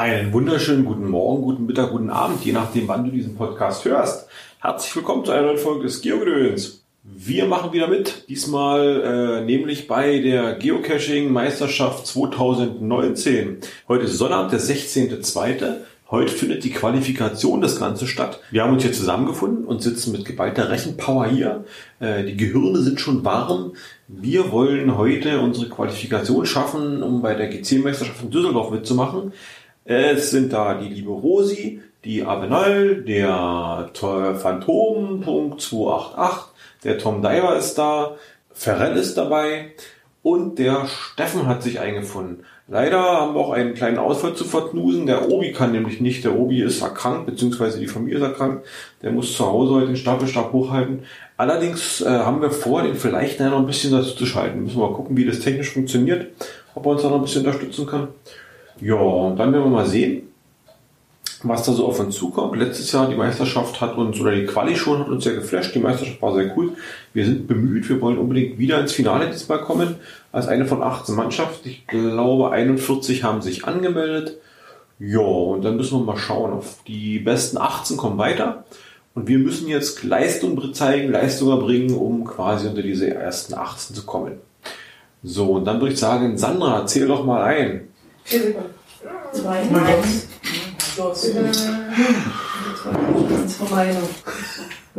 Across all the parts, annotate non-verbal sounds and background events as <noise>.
Einen wunderschönen guten Morgen, guten Mittag, guten Abend, je nachdem, wann du diesen Podcast hörst. Herzlich willkommen zu einer neuen Folge des Geogedöns. Wir machen wieder mit, diesmal äh, nämlich bei der Geocaching-Meisterschaft 2019. Heute ist Sonnabend, der 16.02. Heute findet die Qualifikation des Ganzen statt. Wir haben uns hier zusammengefunden und sitzen mit geballter Rechenpower hier. Äh, die Gehirne sind schon warm. Wir wollen heute unsere Qualifikation schaffen, um bei der GC-Meisterschaft in Düsseldorf mitzumachen. Es sind da die liebe Rosi, die Avenal, der Phantom.288, der Tom Diver ist da, Ferrell ist dabei und der Steffen hat sich eingefunden. Leider haben wir auch einen kleinen Ausfall zu verknusen. Der Obi kann nämlich nicht. Der Obi ist erkrankt, beziehungsweise die Familie ist erkrankt. Der muss zu Hause heute den Staffelstab hochhalten. Allerdings äh, haben wir vor, den vielleicht noch ein bisschen dazu zu schalten. Müssen wir mal gucken, wie das technisch funktioniert. Ob er uns da noch ein bisschen unterstützen kann. Ja, und dann werden wir mal sehen, was da so auf uns zukommt. Letztes Jahr die Meisterschaft hat uns, oder die Quali schon hat uns sehr geflasht. Die Meisterschaft war sehr cool. Wir sind bemüht, wir wollen unbedingt wieder ins Finale diesmal kommen, als eine von 18 Mannschaften. Ich glaube, 41 haben sich angemeldet. Ja, und dann müssen wir mal schauen. Die besten 18 kommen weiter. Und wir müssen jetzt Leistung zeigen, Leistung erbringen, um quasi unter diese ersten 18 zu kommen. So, und dann würde ich sagen, Sandra, zähl doch mal ein. Vier Sekunden. Zwei, eins. Los. Das ist vorbei.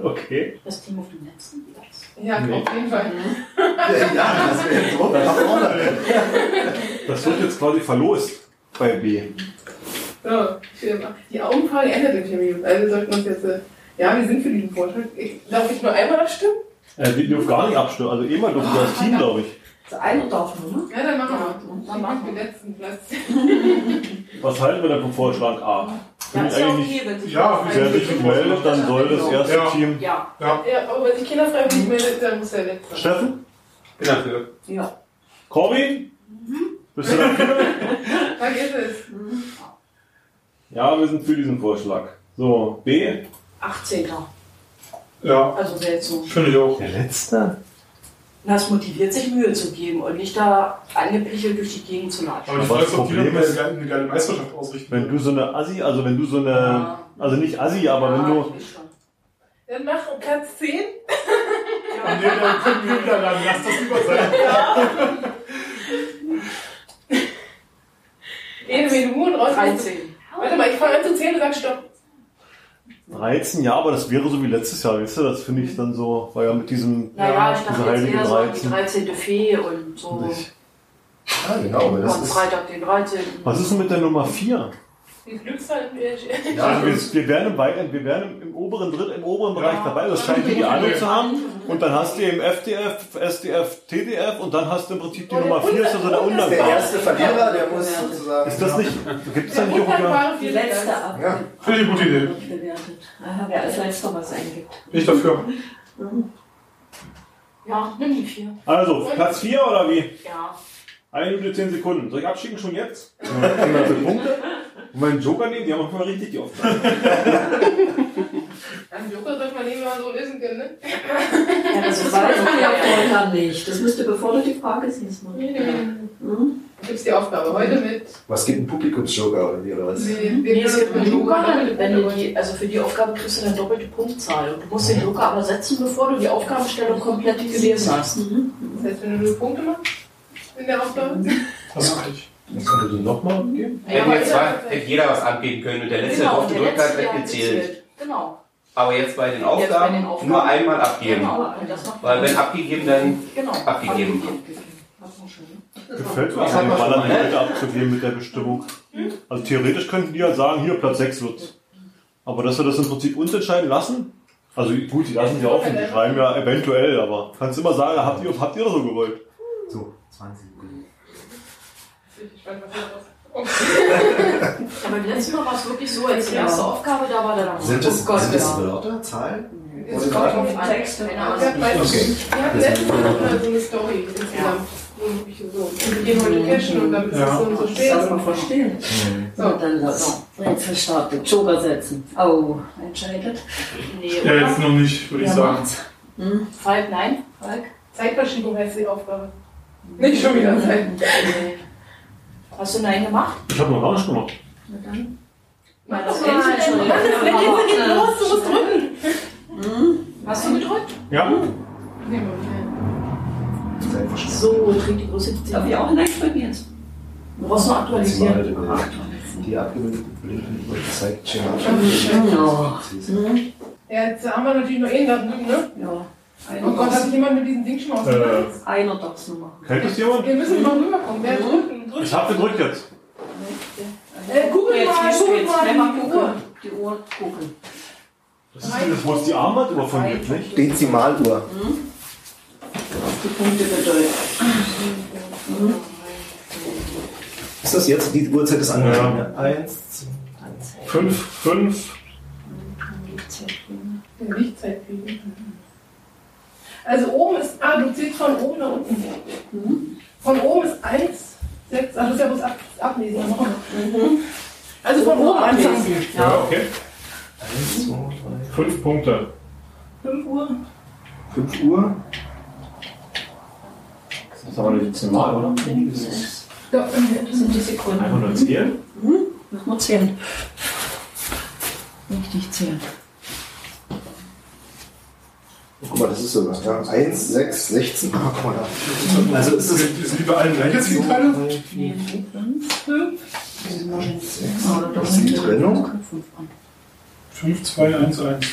Okay. Das Team auf dem letzten Platz. Ja, Nee. auf jeden Fall. Ja, das wäre jetzt so. Nach vorne. Das wird jetzt quasi verlost bei B. So, die Augenfrage endet im Termin. Also wir sollten uns jetzt, äh, ja, wir sind für diesen Vorschlag. Ich, darf ich nur einmal abstimmen? Äh, wir dürfen gar nicht abstimmen. Also immer dürfen wir das Team, glaube ich. So einer darf nur, ne? Ja, dann machen wir. Ja, Dann machen wir den letzten Platz. <laughs> Was halten wir denn vom Vorschlag A? Ja, ist ja okay, wenn sich Ja, wer sich meldet, dann soll das erste Ja. Team. Ja, Ja, Ja, aber wenn sich Kinder freiwillig meldet, dann muss der letzte. Steffen? Bin dafür. ja. Corby? Bist du dafür? <laughs> Vergiss es. ja, wir sind für diesen Vorschlag. So, B. 18. ja, Also jetzt so. finde ich auch. Der letzte? Das motiviert sich Mühe zu geben und nicht da angepichelt durch die Gegend zu latschen. Aber ich Aber weiß, das ob die ist- geile, eine geile Meisterschaft ausrichten. Wenn du so eine Assi, also wenn du so eine, Ja. also nicht Assi, aber wenn Ja, du, ich schon. Dann mach Platz 10. Nee, dann können wir wieder dann. Lass das lieber sein. <laughs> Eine Minute raus. 13. Warte mal, ich fange an zu zählen und sag Stopp. 13, ja, aber das wäre so wie letztes Jahr, weißt du, das finde ich dann so, war ja mit diesem, Naja, ich diese dachte jetzt eher so an die 13. 13. Fee und so. Nicht. Ja, genau. aber Das ist, Freitag den 13. Was ist denn mit der Nummer 4? Die Glückszahl. äh, ja, Also wir, wir werden, im, wir werden im oberen Dritt, im oberen Bereich Ja. dabei. Das scheint die Ahnung zu haben. Und dann hast du im FDF, SDF, TDF und dann hast du im Prinzip die Und Nummer 4 ist also der der Undankbar. erste Verlierer, der muss sozusagen. Ist das nicht, gibt es da Der nicht auch undankbare Die letzte ab. Ja. Finde ich eine gute Idee. Aha, wer als letzter was eingibt. Ich dafür. Ja, nimm die 4. also Platz 4 oder wie? Ja. 1 Minute 10 Sekunden. Soll ich abschicken schon jetzt? 100 Punkte. Und meinen Joker nehmen, die haben auch immer richtig die Aufgabe. <laughs> Einen Joker sollte man nehmen, wenn man so lösen kann, ne? Ja, das Das weiß man ja vorher nicht. Das müsste, bevor du die Frage siehst, machen. Mhm. Gibt's die Aufgabe heute mit. Was gibt ein Publikumsjoker oder wie oder was? Wir, Nee, es gibt einen Joker, wenn du die, also für die Aufgabe kriegst du eine doppelte Punktzahl. Und du musst den Joker aber setzen, bevor du die Aufgabenstellung komplett gelesen hast. Mhm. Das heißt, wenn du nur Punkte machst in der Aufgabe. Das mache ich. Was könnte die nochmal abgeben? Ja, hätte jeder was abgeben können und der letzte, Genau, der gedrückt hat, letzte, wird der gezählt. Genau. Aber jetzt bei den Jetzt bei Aufgaben, den Aufgaben. nur einmal abgeben. Genau. Weil wenn abgegeben, dann genau. abgegeben. Schon, ne? Gefällt mir Das schon Ballern Leute abzugeben mit der Bestimmung. Also theoretisch könnten die ja sagen, hier Platz 6 wird's. Aber dass wir das im Prinzip uns entscheiden lassen, also gut, die lassen die offen, die schreiben ja eventuell, aber kannst immer sagen, habt ihr, habt ihr das so gewollt? So, 20 Sekunden. Ich weiß, was <laughs> beim letzten Mal war es wirklich so, als die erste Aufgabe da war, da Sind das, oh Gott, sind das ja. Wörter, Zahlen? Jetzt kommt noch Texte. Keine Wir hatten letztes Mal noch mal so eine Story insgesamt. So, wir gehen heute cashen und dann ist es Ja. so und so Das spät. soll man verstehen. So. Und dann so. Rätsel startet. Joker setzen. Oh, entscheidet. Nee, Ja, jetzt noch nicht, würde ich sagen. Hm? Falk, nein? Falk? Zeitverschiebung heißt die Aufgabe. Nicht schon wieder Zeit. Nee. Hast du Nein gemacht? Ich habe noch gar nicht gemacht. Na dann. Mal Mach das mal. Mann, das Ende geht los, du musst drücken. Hast du gedrückt? Ja. Nee, Moment. Zeit verschwunden. So, trägt die Größe Darf ich auch hineinspringen jetzt? Du brauchst noch aktualisieren. Die abgebildeten Uhr zeigt schematisch. Ja. Ja, jetzt haben wir natürlich nur einen da drüben, ne? Ja. Oh Einer Gott, hat sich jemand mit diesem Ding schon mal ausgesetzt? einer darf's nur machen. Kennt das jemand? Wir müssen mal rüberkommen. Wer drücken? Ich Drücken. hab gedrückt jetzt. Äh, guck Jetzt, mal, wie guck spät? mal die gucken. Uhr. Die Uhr gucken. Das ist das, wo es die Armbanduhr von gibt, nicht? Dezimaluhr. Was die Punkte bedeuten. Ist das jetzt? Die Uhrzeit ist angegangen. Ja. Eins, zwei, Fünf, fünf. Also oben ist, ah, du zählst von oben nach unten. Von oben ist 1, 6, also das ist ja bloß ab, ablesen. wir. Also von oben anfangen. Ja, okay. eins, zwei, drei, Fünf Punkte. 5 Uhr. fünf Uhr. Das ist aber nicht Dezimal, oder? Doch, Das sind die Sekunden. Einfach nur zählen. Müssen wir zählen. Richtig zählen. Guck mal, das ist sogar. Ja. Eins, sechs, sechzehn. Ah, guck mal da. Also ist es. Ist die bei allen gleich jetzt die Teile? Vier, fünf. 5. Oder Das ist die Trennung. 5, 2, 1, 1.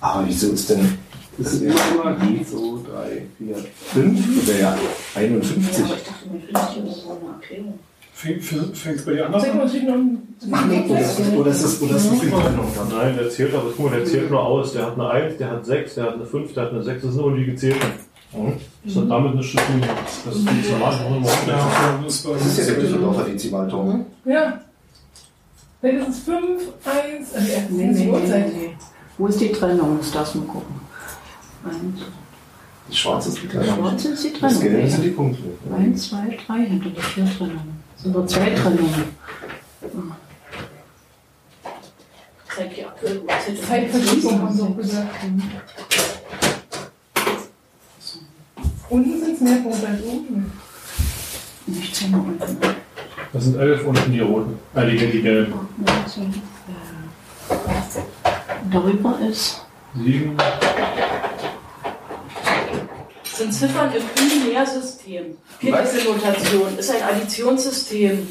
Aber wieso ist denn. Das ist immer 1, 2, 3, 4, 5. Oder ja, 51. Ja, aber ich dachte, mir fehlt hier so eine Erklärung. Fängt es bei dir anders Sechs an? oder ist es- oder ist es Trennung? Nein, der zählt aber, guck mal, der zählt nur aus. Der hat eine 1, der hat 6, der hat eine 5, der hat eine 6. Das sind nur die gezählten. Mhm. Das hat damit nichts zu tun. Das ist die Zahl, warum immer Das ist ja der Düsseldorfer Dezimalton. Ja. Nee, das ist 5, 1, also erst Nee. Wo ist die Trennung? Das darfst du mal gucken. Eins. Das Schwarze ist die Trennung. Schwarz ist die Das Gelbe Trennung. sind die Punkte. Eins, zwei, drei hinter die vier Trennungen. Das sind nur zwei Trennungen. Zeitverschiebung haben sie auch gesagt. Unten sind es mehr Punkte als oben. Nicht zehn mal unten. Das sind 11 unten die roten. Äh, die, die gelben. Äh, Darüber ist 7. Das sind Ziffern im Binärsystem. Pixel-Notation ist ein Additionssystem.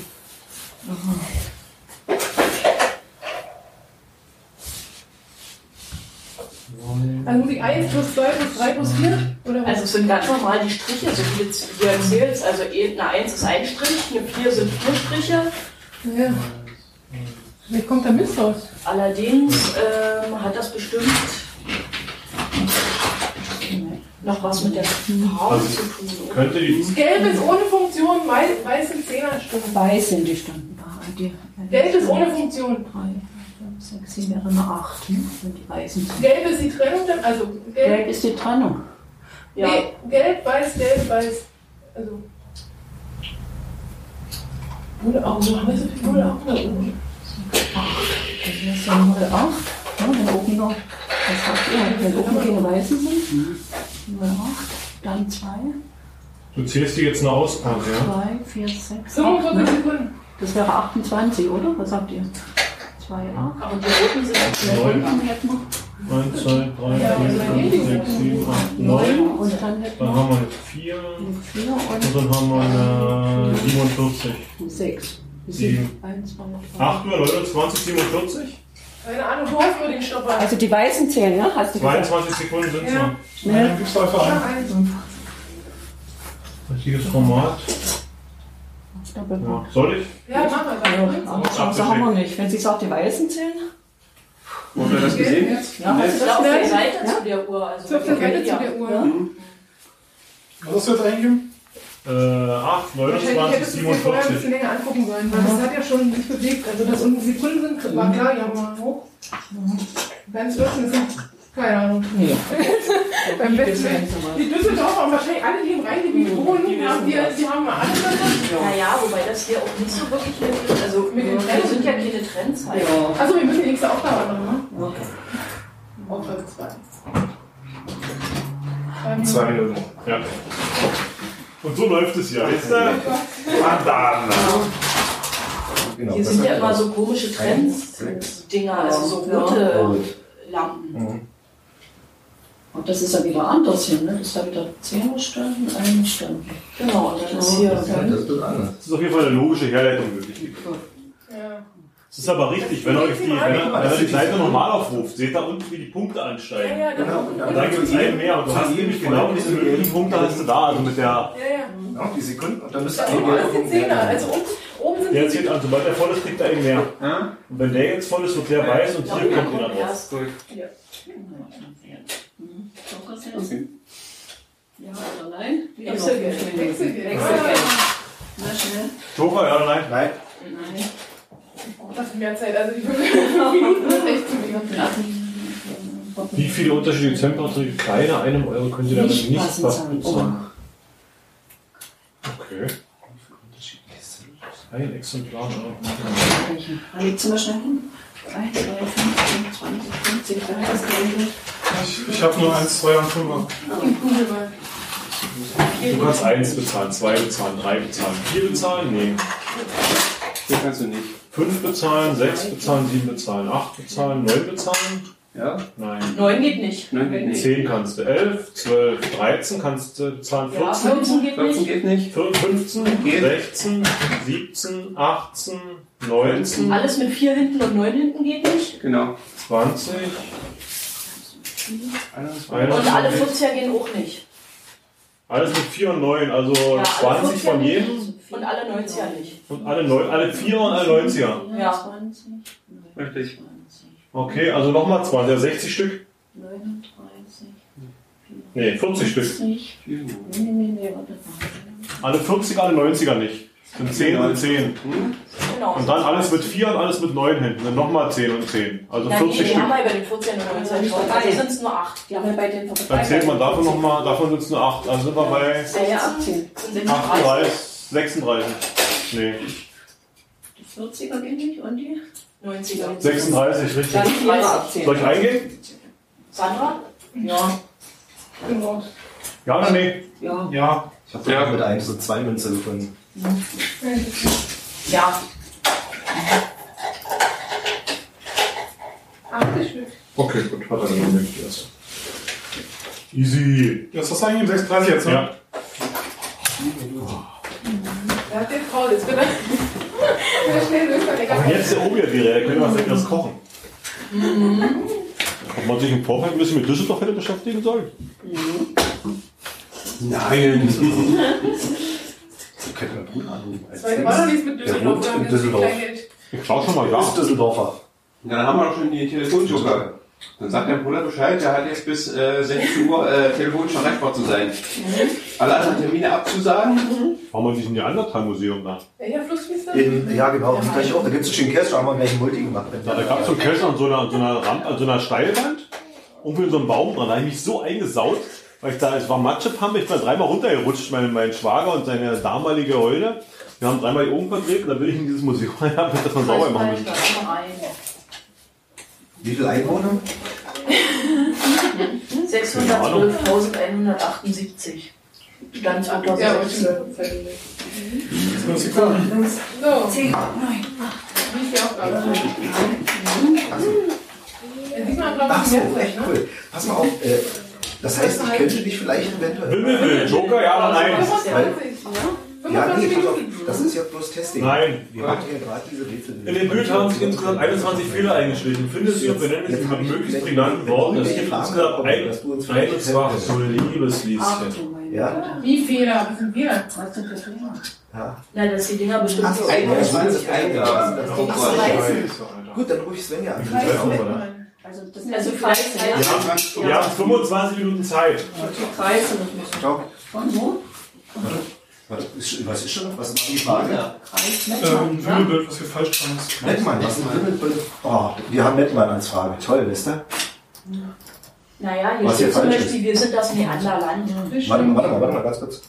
Also muss ich 1 plus 2 plus 3 plus 4? Oder was? Also es sind ganz normal die Striche, so wie du jetzt hier erzählst. Also eine 1 ist ein Strich, eine 4 sind vier Striche. ja. Wie kommt da Mist raus? Allerdings ähm, hat das bestimmt noch was mit der Farbe Also- zu tun. Könnte die. Gelb ist ohne Funktion, weiß, sind 10er Stunden. weiß sind die Stunden. Die- Gelb ist ohne Funktion. Drei, fünf, sechs, sieben, wäre ne? wenn die weißen sind. Gelb ist die Trennung, dann- also Gelb gelb, ist die Trennung. Ja, nee, gelb, weiß, gelb, weiß. Also. Auch so, haben wir so viel oder auch da oben? Das ist ja Nummer acht. Ja, wenn oben noch, was sagt ihr, wenn oben keine weißen sind? Nummer acht, dann zwei, Du zählst die jetzt nur aus, Pam, ja? zwei, vier, sechs, acht. 45 Ne? Sekunden. Das wäre 28, oder? Was sagt ihr? Zwei, acht. aber die roten sind Neun. Dann hätten wir 1, 2, 3, Ja, 4, also 5, 6, 7, 8, 9. neun und dann hätten Dann wir haben wir eine 4. eine vier Und dann haben wir eine 47. und sechs. Sieben. Eins, zwei, drei. 8 Uhr, 29, 47? Keine Ahnung, du hast nur den Stopper. Also die weißen zählen, ja? Hast du gesagt? 22 Sekunden sind es Ja. noch. Schnell. Gibt's einfach Ja, ein eins. richtiges Format. Ja. Soll ich? Ja, mach mal. Ja, aber Chance haben wir nicht. Wenn sie sagt, die weißen zählen. Habt ihr das gesehen? Ja, hast du Ich das auf der gesehen? Seite Ja? zu der Uhr. Also So auf der Seite zu ja. der Uhr. Ja. Was hast du jetzt eingegeben? Äh, 8, Wahrscheinlich 29, hättest du es dir vorher ein 47. bisschen länger angucken sollen, weil das hat ja schon sich bewegt. Also, dass unten Sekunden sind, war klar, ja, aber hoch. Ganz unten ist noch, keine Ahnung. Nee. <laughs> Beim aber- Die Düsseldorfer und wahrscheinlich alle, die im Rheingebiet wohnen, die haben, die, die haben mal alle. Naja, wobei das hier auch nicht so wirklich mit, also Mit den wir Trends? sind ja keine Trendzeit. Ja. Achso, wir müssen die nächste Aufgabe machen, ne? Okay. Aufgabe 2. Ähm, Zwei Minuten. Ja. Und so läuft es ja, du? Madonna. Genau, Hier sind ja er immer so komische. Trends-Dinger, also so rote Rot. Lampen. Mhm. Und das ist ja wieder anders hier, ne? Das ist ja wieder 10 Stunden, 1 Stunde. Genau, und dann ist hier. Ja, das ist anders. Das ist auf jeden Fall eine logische Herleitung möglich. Ja. Es ist aber richtig, wenn ihr euch die, wenn ihr, wenn ihr die Seite normal aufruft, seht ihr unten, wie die Punkte Ja, ansteigen. ja, Genau. genau. Und dann gibt es einen mehr und du hast nämlich genau diese möglichen Punkte hast du da, also mit der, Ja, ja. Genau, die Sekunden und dann müsste Da ein oben gelber die Zehner. Also oben, oben sind der die zählt an, sobald der voll ist, kriegt er einen mehr. Ja? Und wenn der jetzt voll ist, wird der weiß und hier kommt erst. Gut. Okay. Ja oder nein? Wechselgeld. Wechselgeld. Na schnell. Joker, ja oder nein? Nein, Nein. Das ist mehr Zeit. Also die fünf Minuten sind echt zu wenig. Wie viele unterschiedliche Temperaturen kleiner einem Euro können Sie damit Nicht nicht passend sein. bezahlen? Okay. Ein Exemplar. Da liegt zum Beispiel hin. 1, 2, 15, 20, 50, 30, Ich, ich habe nur 1, 2 und 5. Google mal. Du kannst eins bezahlen, zwei bezahlen, drei bezahlen, vier bezahlen, nee. Den kannst du nicht. Fünf bezahlen, sechs bezahlen, sieben bezahlen, acht bezahlen, neun bezahlen? Ja? Nein. Neun geht nicht. Nein, geht nicht. 10 kannst du, 11, 12, 13 kannst du bezahlen, Ja, 14, 14 geht 14 nicht. geht nicht. 15, Geht. 16, 17, 18, 19, Alles mit vier hinten und neun hinten geht nicht. Genau. 20, Und alle 21. 40er gehen auch nicht. Alles mit 4 und 9, also Ja, alle 20 von 40er jedem. Und alle 90er nicht. und alle, 9, alle 4 und alle 90er. Ja. 20, Richtig. 20, Okay, also nochmal 20, ja, 60 Stück? 39, Nee, 40 Stück. 40. Nee, nee, nee, nee, warte. Alle 40er, alle 90er nicht. Sind 10 und 10. Genau. Und dann alles mit 4 und alles mit 9 hinten. Dann nochmal 10 und 10. Also Na, 40 nee, die Stück. haben wir bei den 14 und 90er schon. Also sind es nur 8. Die haben wir bei den Dann zählt man davon nochmal, davon sind es nur 8. Also sind wir bei Ja, ja, abziehen. Sind 36. 38, 36. Nee, Die 40er gehen nicht und die? 90er. 36, richtig. Dann die. Soll ich eingehen? Sandra? Ja, Genau. Ja oder nee? ja. Ja, ich habe ja. mit einem so zwei Münze gefunden. Ja. 80 Stück. Okay, gut. Hat er dann nicht erst. Easy. das ist eigentlich im 36 jetzt, ne? Ja. Ist, bitte? Wieder schnell durch, weil der Und jetzt der könnte was leckeres kochen. Ob man sich im Vorfeld ein bisschen mit Düsseldorf hätte beschäftigen sollen? Nein. <laughs> Könnte man Bruder anrufen. als Zweite nichts mit Der wohnt in wir Düsseldorf. Ich schau schon mal da. ist Düsseldorfer. Ja, dann haben wir doch schon die Telefonjoker. Dann sagt der Bruder Bescheid, der hat jetzt bis äh, 16 Uhr äh, telefonisch erreichbar zu sein. Alle anderen Termine abzusagen. Warum man sich in die Andertal-Museum da? Welcher Fluss fließt da? In, ja, genau. Und gleich auch. Da gibt es einen schönen Cash, da haben wir gleich einen Multi gemacht. Ja, da gab es so einen Keller an so einer, so einer Rampe, an so einer Steilwand. Irgendwo in so einem Baum dran. Da habe ich mich so eingesaut, weil ich da, es war Matschepampe, ich bin dreimal runtergerutscht, mein, mein Schwager und seine damalige Holde. Wir haben dreimal die Augen verdreht und da bin ich in dieses Museum <laughs> rein, hab das mal sauber machen müssen. Wie viele Einwohner? 612.178. Stand Ja, 2016. Das ist cool. So, 10, 9, wie ist die Aufgabe? Ach so, echt ne? cool. Pass mal auf. Äh, das heißt, ich könnte dich vielleicht eventuell. Wimmelwill, Joker, ja oder nein? 25, ja? Nee, 25 pass auf. Minuten. Das ist ja bloß Testing. Nein. Wir hatten ja gerade diese Rätsel. In dem Bild haben sich insgesamt 21 Fehler eingeschlichen. Findet Sie und benennen Sie mit möglichst prägnanten Worten. Es gibt insgesamt ein, ein zwar so liebes Lieschen. Ja? Wie Fehler? Was sind Fehler? Was sind das für Fehler? Ja. Na, dass die Dinger bestimmt Ach, so 21 Eingaben. Das. Gut, dann rufe ich Svenja an. Ja. Also, das sind Also Kreise, Kreise, ja? Wir haben 25 Minuten Zeit. Die Kreise müssen Ciao. Von wo? Was ist, was ist schon? Was ist die Frage? Kreis Ähm, ja? Wimmelbild, was wir falsch haben. ist- Mettmann, was ist Wimmelbild? Oh, wir haben Mettmann als Frage. Toll, wisst ihr? Naja, hier Was steht zum Beispiel, wir sind das Neanderland. Warte mal, warte mal, warte mal, ganz kurz.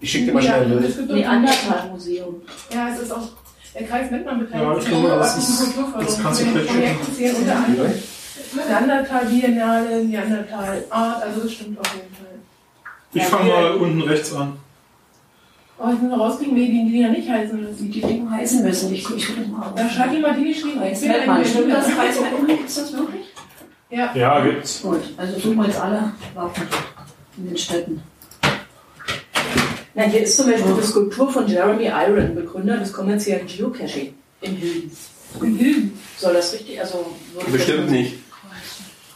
Ich schicke dir mal schnell ein Bild. Neandertal-Museum. Ja, es ist auch der Kreis Mettmann beteiligt. Ja, ich sich glaube, an ist- Kulturförderung. unter anderem Neandertal Biennale, Neandertal Art, also das stimmt auf jeden Fall. Ich fange mal unten rechts an. Oh, ich muss noch rauskriegen, wie die Dinger nicht heißen müssen. die Dinge heißen müssen. Ich, will mal Da schreibt die Martini geschrieben. Kreis ich bin Mettmann. Stimmt das? Kreis Mettmann? Gibt es das wirklich? Ja. Ja, gibt's. Gut, also suchen wir jetzt alle Wappen in den Städten. Na, hier ist zum Beispiel eine Skulptur von Jeremy Iron, Begründer des kommerziellen Geocaching in Hilden. In Hilden. Soll das richtig? Also, Bestimmt das- nicht.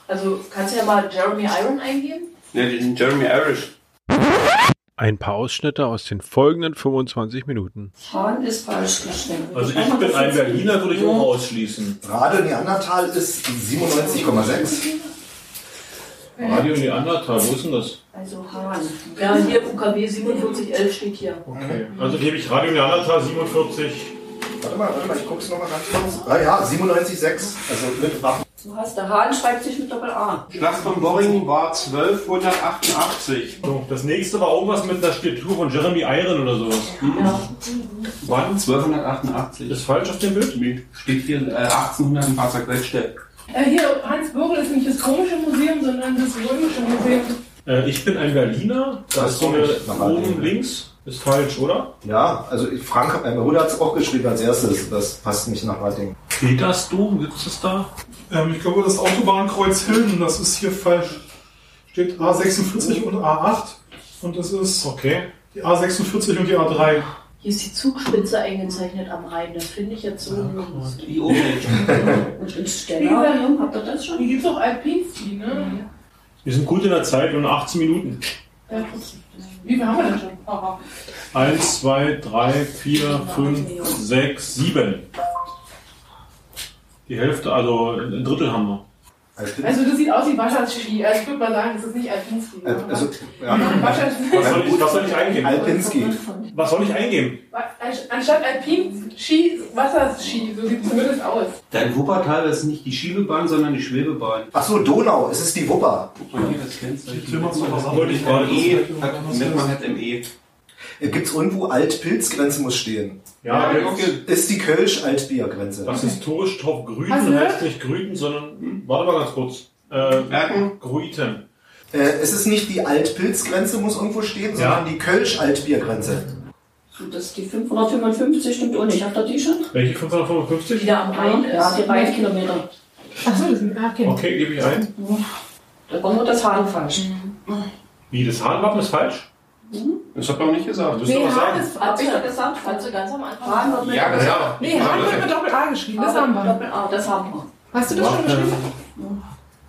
Also, kannst du ja mal Jeremy Iron eingeben? Ja, den Jeremy Irish. Ein paar Ausschnitte aus den folgenden 25 Minuten. Hahn ist falsch gestellt. Also ich bin ein Berliner, würde ich auch ausschließen. Radio Neandertal ist 97,6. Radio Neandertal, wo ist denn das? Also Hahn. Ja, hier UKW 4711 steht hier. Okay. Also gebe ich Radio Neandertal 47. Warte mal, warte mal, ich guck's nochmal ganz kurz. Ah ja, 97,6. Also mit Waffen. Du hast, der Hahn schreibt sich mit Doppel-A. Schlacht von Boring war 1288. So, das nächste war irgendwas mit einer Statue von Jeremy Iron oder sowas. Ja. Wann? 1288. Ist falsch auf dem Bild? Nee, steht hier äh, 1800 im Fahrzeug Weststedt. Äh, hier, Hans Bürgel ist nicht das komische Museum, sondern das römische Museum. Äh, ich bin ein Berliner. Da Das ist so eine oben links. Ist falsch, oder? Ja, also Frank, mein Bruder hat es auch geschrieben als erstes. Das passt nicht nach Rating. Petersdom, gibt es das da? Ähm, ich glaube, das Autobahnkreuz Hilden, das ist hier falsch. Steht A46 und A8. Und das ist Okay. die A46 und die A3. Hier ist die Zugspitze eingezeichnet am Rhein. Das finde ich jetzt so. Die oben. Und ins Stellarium, habt ihr das schon? Hier gibt es auch Alpinski, ne? Wir sind gut in der Zeit, nur 18 Minuten. Ja. Wie viel haben wir denn schon? Aha. 1, 2, 3, 4, 5, 6, 7. Die Hälfte, also ein Drittel haben wir. Also das sieht aus wie Waschers-Ski. Also ich würde mal sagen, das ist nicht Alpinski. Also, ja. Was soll ich, was soll ich eingeben? Alpinski. Was soll ich eingeben? Anstatt Alpin-Ski, Wasserski. So sieht es zumindest aus. Dein Wuppertal ist nicht die Schiebebahn, sondern die Schwebebahn. Ach so, Donau, es ist die Wupper. Guck mal hier das. Tillmanns noch was Wollte ich gerade E, Mettmann hat ME. Gibt es irgendwo Altpilzgrenze muss stehen. Ja, Ja, Okay. Ist die Kölsch-Altbiergrenze. das historisch Hast Grüten du heißt nicht Grüten, sondern, hm, warte mal ganz kurz. Äh, Merken? Gruiten. Äh, es ist nicht die Altpilzgrenze muss irgendwo stehen, sondern die Kölsch-Altbiergrenze. So, das die 555 stimmt auch nicht. Habt ihr die schon? Welche 555? Die da am Rhein ist. Ja, die Rheinkilometer. Achso, das ist ah, okay. Okay, gebe ich ein. Da war nur das Hahn falsch. Wie, das Hahnwappen ist falsch? Das hat man nicht gesagt. Ihr Nee, sagen? ist Hab ich doch gesagt, fandst du ganz am Anfang. Hahn wird mit Ja, genau. Nee, Hahn wird mit Doppel-A geschrieben. Das haben wir. Doppel-A, das haben wir. Hast du das schon geschrieben?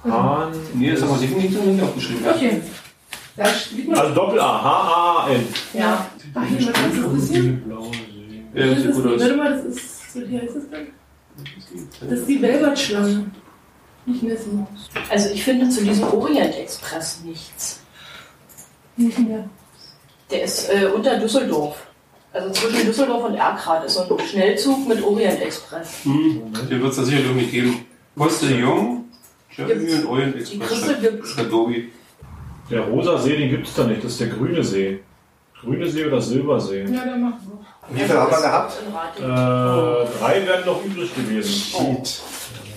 Hahn. Nee, das haben wir definitiv nicht aufgeschrieben. Okay. Noch. Also Doppel-A, H-A-N. Ja. Ach, hier, ist das See. Ja, das Das sieht ist gut die, aus. warte mal, das ist, wie heißt das denn? Das ist die Velvet-Schlange. Nicht Nessie. Also ich finde zu diesem Orient Express nichts. Nicht mehr. Der ist äh, unter Düsseldorf. Also zwischen Düsseldorf und Erkrath ist so ein Schnellzug mit Orient Express. Hm, den wird es da sicher irgendwie geben. Postillon, Jeremy und Orient Die Express. Christel gibt's. Schreibt Dobi. Der rosa See, den gibt es da nicht. Das ist der grüne See. Grüne See oder Silbersee? Ja, dann machen wir. Wie viel haben wir gehabt? Äh, drei wären noch übrig gewesen. Shit.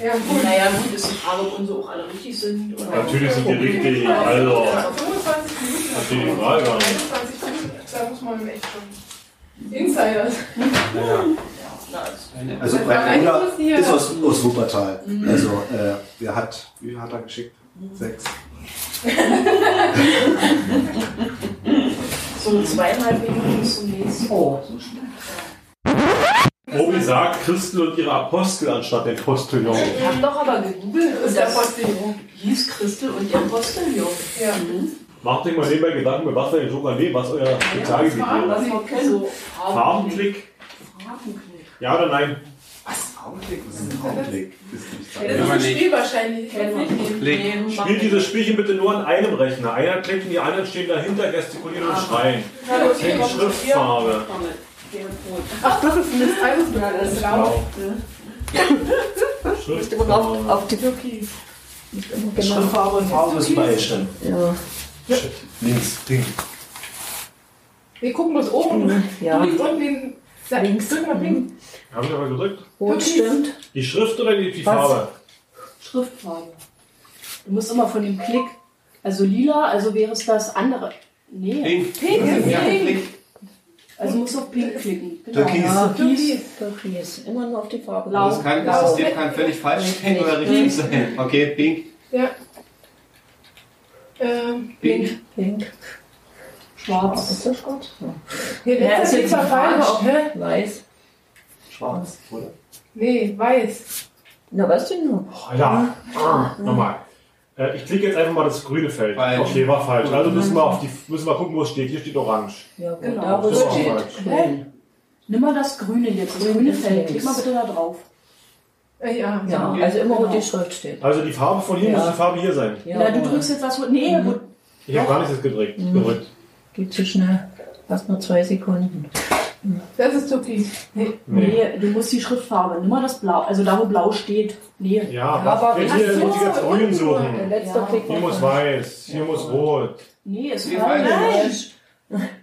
Ja, gut. Naja, gut, ist die Frage, ob unsere auch alle richtig sind. Oder Natürlich sind die richtig. Also, 25 Minuten. verstehe die Frage gar nicht. 21 Minuten. Da muss man echt schon. Insiders. Na, ist- Also Breitbruder ist aus, aus Wuppertal. Also äh, wer hat, wie hat er geschickt? Sechs. <laughs> So zweieinhalb Minuten zum nächsten. Oh, Obi sagt Christel und ihre Apostel anstatt den Postillon. Ich habe doch aber gegoogelt und ist der Postillon. hieß Christel und ihr Postillon. Ja. Macht euch mal nebenbei Gedanken, was ihr sogar nee, was euer Spezialgebiet wäre. was wir kennen. So Farbenklick? Ja oder nein? Augenblick, das ist ein Augenblick. Das ist nicht Ja, das ist ein Spiel wahrscheinlich. Spielt dieses Spielchen bitte nur an einem Rechner. Einer klickt und die anderen stehen dahinter, gestikulieren und schreien. Hallo, Das ist die Schriftfarbe. Ach, das ist ein alles Ja, das ist blau. Musst immer auf, auf die genau. Farbe ist übereinstimmt. Ja. Links, pink. Wir gucken bloß oben. Ja. Du liegst unten den. Da, Links. Drück mal pink. Habe ich aber gedrückt. Rot stimmt. Die Schrift oder die, die? Farbe? Schriftfarbe. Du musst immer von dem Klick. Also lila, also wäre es das andere. Nee. Pink. Pink Ja, pink. Also musst du auf Pink klicken. Genau. Türkis. Ja, Türkis. Türkis. Immer nur auf die Farbe. Blau. Das, kann, das System kann völlig falsch sein oder richtig sein. Okay, pink. Ja. Ähm, Pink. Pink. Schwarz. Ist das schwarz? Ja. hier Ja, letzter ist jetzt falsch. Hä? Weiß. Schwarz, oder? Nee, weiß. Na, weißt du nur? Oh, ja. Ah, nochmal. Äh, ich klicke jetzt einfach mal das grüne Feld. Falsch. Okay, war falsch. Also müssen wir, auf die, müssen wir gucken, wo es steht. Hier steht orange. Ja. Genau. Da, wo Das es ist auch steht. Nimm mal das grüne jetzt, das Grün grüne Feld. Klick mal bitte da drauf. Äh, ja. Ja, also immer, wo die Schrift steht. Also die Farbe von hier Ja. muss die Farbe hier sein. Ja, Na, du drückst jetzt das, wo- nee, wo, Ich habe gar nichts gedrückt. gedrückt. Geht zu schnell. Fast nur zwei Sekunden. Das ist Türkis. Nee. Nee. nee, du musst die Schriftfarbe. Nimm mal das Blau, also da, wo Blau steht. Nee. Ja, aber- was? Jetzt hier so, muss ich jetzt grün unten. suchen. Ja. Hier muss weiß, hier muss rot. Nee, ist falsch.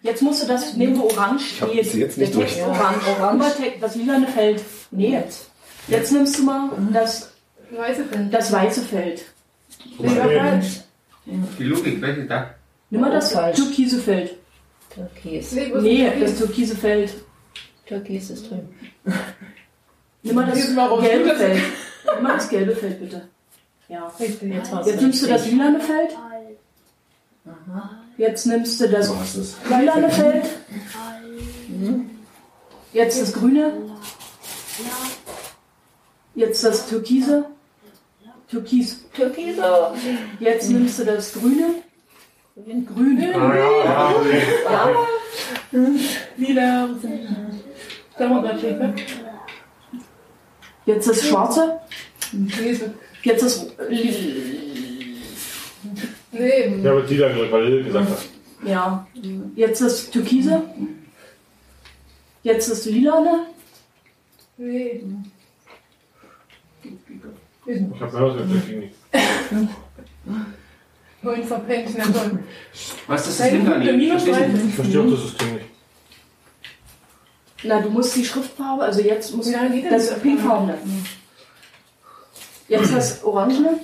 Jetzt musst du das nehmen, wo orange steht. sie jetzt nicht Der Text durch. orange. Orange. Das lilane Feld. Nee. Jetzt nimmst du mal das, Weiße Feld. das weiße Feld. Nee. falsch. Die Logik, welche da? Nimm mal das Falsch. türkise Feld. Türkis. Nee, Nee, das türkise Feld. Türkis ist drüben. Nimm mal das gelbe Feld. Nimm mal das gelbe Feld, bitte. Ja. Jetzt Jetzt nimmst du das lilane Feld. Jetzt nimmst du das es. lilane Feld. Jetzt das grüne. Jetzt das türkise. Türkis. Türkis. Jetzt nimmst du das grüne. Grün. Ah, ja, ja, okay. Wieder. Jetzt das schwarze. Jetzt das Nee. Ich habe jetzt lila gedrückt, weil Lil gesagt hat. ja. Jetzt das türkise. Jetzt das lilane. Nee. Ich habe mehr was gesagt, ging nicht. Neun verpennt. Na toll. Was ist das System da Punkte nicht? minus Verstehst du? 30. Ich verstehe auch das System nicht. Na, du musst die Schriftfarbe, also jetzt musst Ja, du geht das das. pinkfarbene. Jetzt das orangene.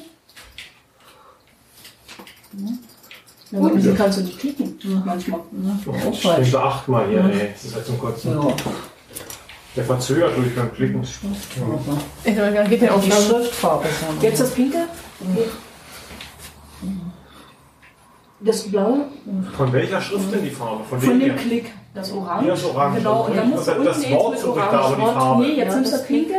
Na, aber wieso kannst du nicht klicken? Manchmal. Auch Ich falsch. denke achtmal hier, ey. Das ist halt zum Kotzen. Ja. Der verzögert durch beim Klicken. Ich meine, dann geht der Die Aufnahme. Schriftfarbe ja. Jetzt das pinke. Das blaue. Von welcher Schrift denn die Farbe? Von, Von dem hier? Klick. Das orange. Hier ist orange. Genau, und dann musst du das, das jetzt Wort ich da, aber die orange. Farbe. Nee, jetzt Ja, nimmst du das pinke.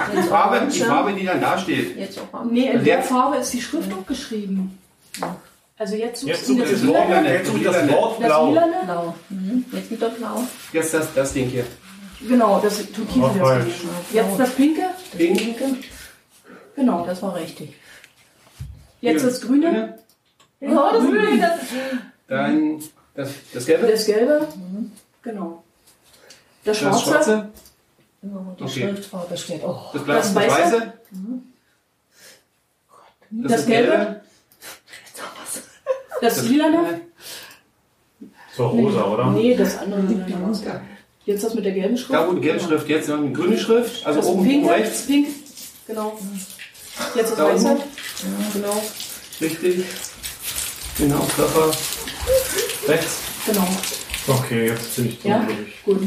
Ach, die Farbe, die Farbe, die dann da steht. Jetzt auch Nee, in Also der Farbe ist die Schrift auch geschrieben. Also jetzt Jetzt suchst du suche das das lilane. jetzt suche ich das Wort Das blau. lilane. blau. Mhm. Jetzt wieder blau. Jetzt das, das Ding hier. Genau, das Türkise War das. Jetzt das pinke. Pink. Genau. Das war richtig. Jetzt Hier. das grüne. Ja, das ich. Das Dann das, das Gelbe. Das gelbe. Genau. Das Das schwarze. Schwarze. Immer wo die Okay. Schriftfarbe steht. Oh. Das. Das Das Weiße. Weiße. Das Gelbe. Das lilane. So rosa, oder? Nee, das andere. Jetzt das mit der gelben Schrift. Da wo die gelbe Schrift jetzt, noch eine grüne Schrift. Also Das oben pinke. rechts. Pink. Genau. Jetzt das Da weiße. oben. Genau. Richtig. Genau, Treffer. Rechts. Genau. Okay, jetzt bin ich Ja? durch. Gut. <laughs>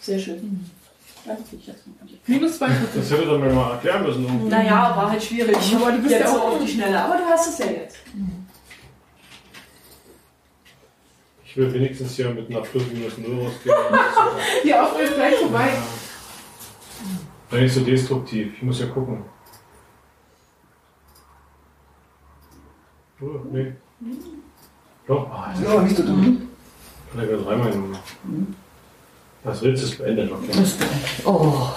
Sehr schön. Minus zwei Punkte. Das hätte doch mir mal erklären müssen. irgendwie. Naja, war halt schwierig. Aber du bist jetzt ja auch- auf die Schnelle. Aber du hast es ja jetzt. Ich will wenigstens hier mit einer Plus minus null rausgehen. <laughs> Die Aufnahme ist gleich vorbei. Sei nicht so destruktiv. Ich muss ja gucken. Oh, nee. Doch. Ah, jetzt Ja, nicht so dumm. gerade dreimal genommen. Das Rätsel ist beendet, okay. Oh.